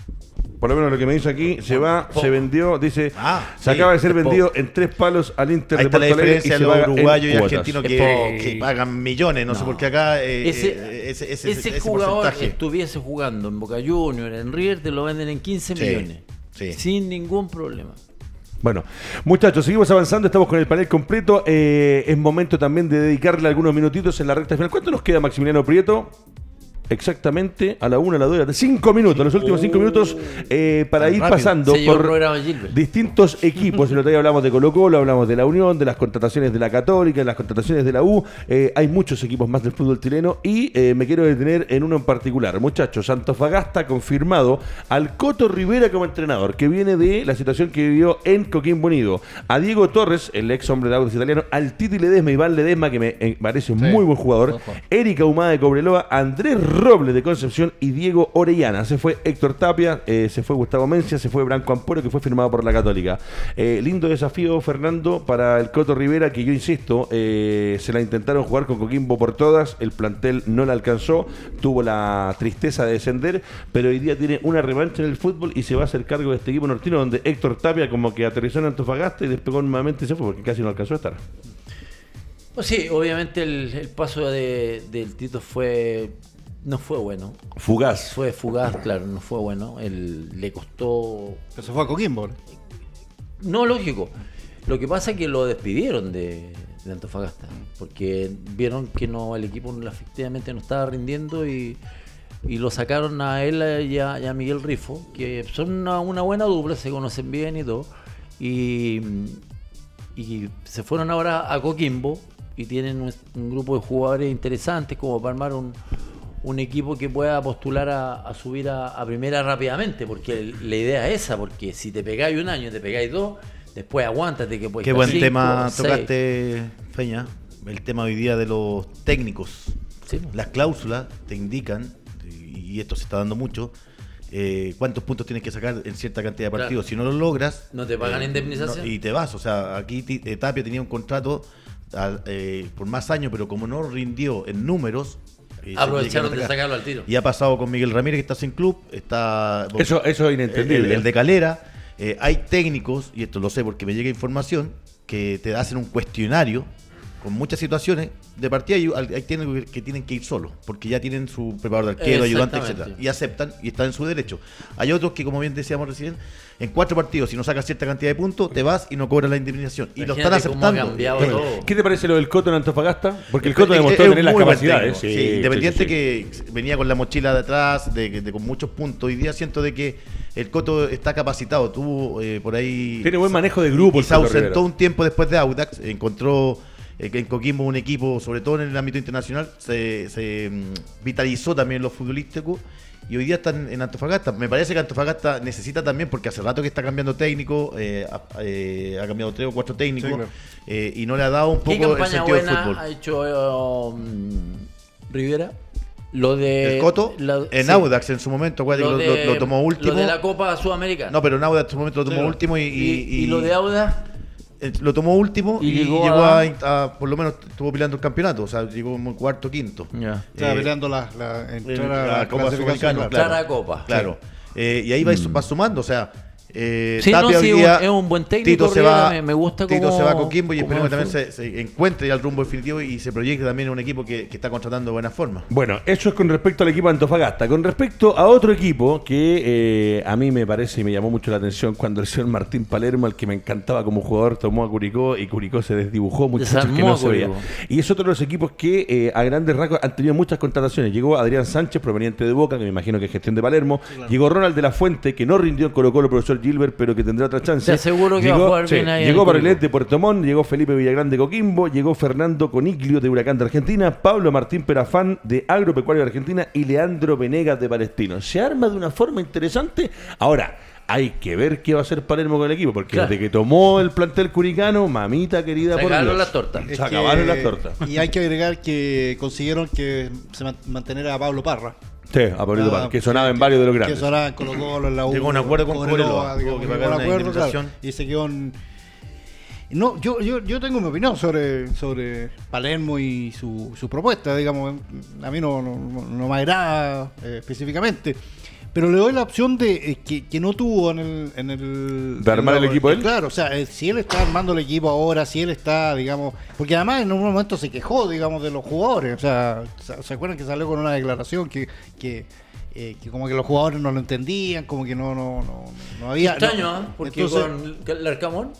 A: Por lo menos lo que me dice aquí, se va, se vendió, dice,
B: Ah,
A: se
B: sí,
A: acaba de ser vendido
B: poco.
A: en tres palos al Inter
B: Ahí
A: de
B: está la
A: Porto Alegre y
B: diferencia de
A: se
B: los uruguayos y argentinos que, que pagan millones. No, sé por qué acá eh,
E: Ese,
B: eh, ese, ese,
E: ese
B: ese
E: jugador
B: porcentaje.
E: estuviese jugando en Boca Juniors, en River, te lo venden en 15
B: Sí,
E: millones.
B: sí.
E: Sin ningún problema.
A: Bueno, muchachos, seguimos avanzando, estamos con el panel completo. eh, es momento también de dedicarle algunos minutitos en la recta final. ¿Cuánto nos queda, Maximiliano Prieto? Exactamente a la una, a la dos, a las cinco minutos, los últimos cinco minutos eh, para ir
B: rápido.
A: pasando
E: Se
A: por distintos *laughs* equipos. El otro día hablamos de Colo Colo, hablamos de la Unión, de las contrataciones de la Católica, de las contrataciones de la U. Eh, hay muchos equipos más del fútbol chileno y eh, me quiero detener en uno en particular. Muchachos, Antofagasta ha confirmado al Coto Rivera como entrenador, que viene de la situación que vivió en Coquimbo Unido. A Diego Torres, el ex hombre de autos italiano, al Titi Ledesma, Iván Ledesma, que me parece un muy buen jugador.
D: buen jugador.
A: Erika Humada de Cobreloa, Andrés Robles de Concepción y Diego Orellana. Se fue Héctor Tapia, eh, se fue Gustavo Mencia, se fue Branco Ampuero, que fue firmado por la Católica. Eh, lindo desafío, Fernando, para el Coto Rivera, que yo insisto, eh, se la intentaron jugar con Coquimbo por todas, el plantel no la alcanzó, tuvo la tristeza de descender, pero hoy día tiene una revancha en el fútbol y se va a hacer cargo de este equipo nortino, donde Héctor Tapia como que aterrizó en Antofagasta y despegó nuevamente y se fue, porque casi no alcanzó a estar.
E: Pues sí, obviamente el, el paso de- del Tito fue no fue bueno.
A: Fugaz.
E: Fue fugaz, claro, no fue bueno. Él, le costó
D: Pero se fue a Coquimbo. ¿no?
E: No, lógico. Lo que pasa es que lo despidieron de, de Antofagasta, porque vieron que no el equipo no- efectivamente no estaba rindiendo y, y lo sacaron a él y a, y a Miguel Rifo, que son una, una buena dupla, se conocen bien y todo. Y, y se fueron ahora a Coquimbo y tienen un, un grupo de jugadores interesantes como para armar un, un equipo que pueda postular a, a subir a, a primera rápidamente, porque el- la idea es esa, porque si te pegáis un año, te pegáis dos, después aguántate que puedes
B: Qué buen
E: cinco,
B: tema
E: seis.
B: tocaste, Feña. El tema hoy día de los técnicos.
E: Sí.
B: Las cláusulas te indican, y esto se está dando mucho, eh, cuántos puntos tienes que sacar en cierta cantidad de
E: Claro.
B: partidos. Si no lo logras...
E: ¿No te pagan indemnización?
B: no, y te vas. O sea, aquí eh, Tapia tenía un contrato al- eh, por más años, pero como no rindió en números... eh, se
E: Aprovecharon de sacarlo al tiro.
B: Y ha pasado con Miguel Ramírez, que está sin club, está...
A: Eso, eso es inentendible.
B: El, el de Calera, eh, hay técnicos, y esto lo sé porque me llega información, que te hacen un cuestionario con muchas situaciones. De partida hay, hay técnicos que, tienen que ir solos, porque ya tienen su preparador de arquero, ayudante, etcétera Y aceptan y están en su derecho. Hay otros que, como bien decíamos recién, en cuatro partidos, si no sacas cierta cantidad de puntos, te vas y no cobras la indemnización. Y lo están
E: Imagínate cómo ha
B: aceptando.
A: ¿Qué te parece lo del Coto en Antofagasta? Porque el
B: es-
A: Coto
B: es-
A: demostró
B: es un
A: tener las capacidades. Sí,
B: independiente
A: sí, sí.
B: que venía con la mochila de atrás, de, de- con muchos puntos. Hoy día siento de que el Coto está capacitado. Tuvo eh, por ahí.
A: Tiene buen manejo de grupo
B: Y
A: el
B: se ausentó un tiempo después de Audax. Encontró en Coquimbo un equipo, sobre todo en el ámbito internacional, se, se, mm, vitalizó también lo futbolístico. Y hoy día están en Antofagasta. Me parece que Antofagasta necesita también, porque hace rato que está cambiando técnico, eh, ha, eh, ha cambiado tres o cuatro técnicos,
D: Sí, claro.
B: eh, y no le ha dado un
E: ¿Qué
B: poco el sentido del
E: buena
B: fútbol.
E: ha hecho eh, Rivera? Lo de.
B: El Coto,
E: la-
B: en
E: sí.
B: Audax en su momento, lo,
E: de-
B: lo- lo tomó último.
E: Lo de la Copa Sudamericana.
B: No, pero en Audax en su momento lo tomó
D: Sí,
B: último y,
E: y,
B: y-
E: y lo de Audax.
B: Eh, lo tomó último
E: Y
B: y,
E: llegó
B: llegó,
E: a-
B: a, a- por lo menos estuvo peleando el campeonato, o sea, llegó como cuarto, quinto.
E: Ya.
D: Estaba
B: Eh,
D: peleando la, la, entrar
B: en
D: a
B: la Copa Sudamericana,
D: claro.
E: Copa.
B: Claro. Eh, y ahí va, va sumando, o sea, eh,
E: Sí, no,
B: Tapia
E: sí,
B: hoy día,
E: es un buen técnico,
B: Tito se
E: Rivera,
B: va,
E: me- me gusta
B: Tito
E: cómo-
B: se va a Coquimbo y esperemos que también se, se encuentre ya el rumbo definitivo y se proyecte también en un equipo que, que está contratando de buena forma.
A: Bueno, eso es con respecto al equipo de Antofagasta. Con respecto a otro equipo que eh, a mí me parece y me llamó mucho la atención cuando el señor Martín Palermo, al que me encantaba como jugador, tomó a Curicó y Curicó se desdibujó muchachos que no se veía. Y es otro de los equipos que eh, a grandes rasgos han tenido muchas contrataciones. Llegó Adrián Sánchez, proveniente de Boca, que me imagino que es gestión de Palermo. Llegó Ronald de la Fuente, que no rindió en Colo Colo, profesor Gilbert, pero que tendrá otra chance.
E: Te aseguro que va a
A: llegó,
E: jugar bien ahí
A: Llegó
E: el
A: Barrelet de Puerto Montt, llegó Felipe Villagrán de Coquimbo, llegó Fernando Coniglio de Huracán de Argentina, Pablo Martín Perafán de Agropecuario de Argentina y Leandro Venegas de Palestino. Se arma de una forma interesante. Ahora, hay que ver qué va a hacer Palermo con el equipo, porque
E: Claro.
A: desde que tomó el plantel curicano, mamita querida
E: Se
A: por
E: acabaron
A: Dios.
E: las tortas.
A: Se
D: Es
A: acabaron
D: que-
A: las tortas.
D: Y hay que agregar que consiguieron que se man- mantener a Pablo Parra.
A: Sí, a Pablito Parra, que sonaba en varios de los grandes.
D: Que sonaba Colo Colo, en la U.
B: Llegó a un acuerdo con
D: Cobreloa, llegó un acuerdo, claro, y se quedó en... No, yo, yo, yo tengo mi opinión sobre, sobre Palermo y su, su propuesta, digamos, a mí no, no, no me agrada eh, específicamente, pero le doy la opción de eh, que, que no tuvo en el... En el
A: ¿De armar
D: en la-
A: el equipo él?
D: Claro, o sea, eh, si él está armando el equipo ahora, si él está, digamos, porque además en un momento se quejó, digamos, de los jugadores, o sea, ¿se, acuerdan que salió con una declaración que... que eh, que como que los jugadores no lo entendían, como que no no no, no había
E: Extraño,
D: no.
E: ¿ah? Porque
D: Entonces,
E: con el Arcamón,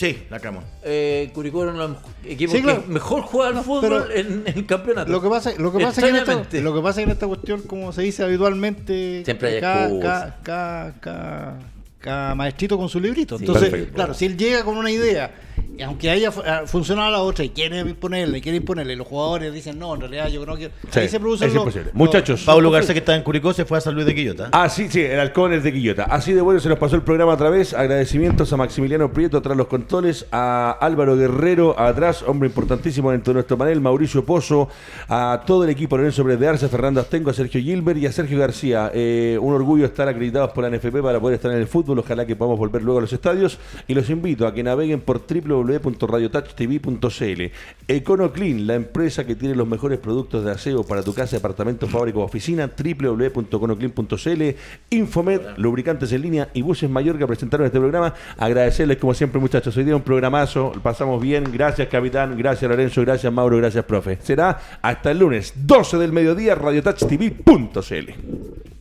B: Sí, la Camón.
E: eh, Curicó era uno de los equipos
D: Sí, claro.
E: que mejor juega al fútbol
D: Pero
E: en, el campeonato.
D: Lo que pasa, lo que pasa es que en esta, lo que pasa es que en esta cuestión, como se dice habitualmente,
E: Siempre hay
D: cada, cada, cada, cada- cada maestrito con su librito.
E: Sí.
D: Entonces,
A: Perfecto.
D: claro, si él llega con una idea y aunque haya fu- funcionado la otra y quieren imponerle, quieren imponerle, los jugadores dicen, no, en realidad yo creo que
A: Sí,
D: ahí se producen
A: es imposible. Muchachos.
B: Pablo García, que está en Curicó, se fue a San Luis de Quillota.
A: Ah, sí, sí, el halcón es de Quillota. Así de bueno se nos pasó el programa otra vez. Agradecimientos a Maximiliano Prieto atrás los controles, a Álvaro Guerrero atrás, hombre importantísimo dentro de nuestro panel, Mauricio Pozo, a todo el equipo Lorenzo Pérez de Arce, a Fernando Astengo, a Sergio Gilbert y a Sergio García. Eh, un orgullo estar acreditados por la NFP para poder estar en el fútbol. Ojalá que podamos volver luego a los estadios. Y los invito a que naveguen por www.radiotouchtv.cl. EconoClean, la empresa que tiene los mejores productos de aseo para tu casa, departamento, fábrica o oficina, www.econoclean.cl. Infomed, lubricantes en línea y buses mayor que presentaron este programa. Agradecerles como siempre muchachos. Hoy día un programazo, lo pasamos bien. Gracias capitán, gracias Lorenzo, gracias Mauro, gracias profe. Será hasta el lunes 12 del mediodía, radiotouchtv.cl.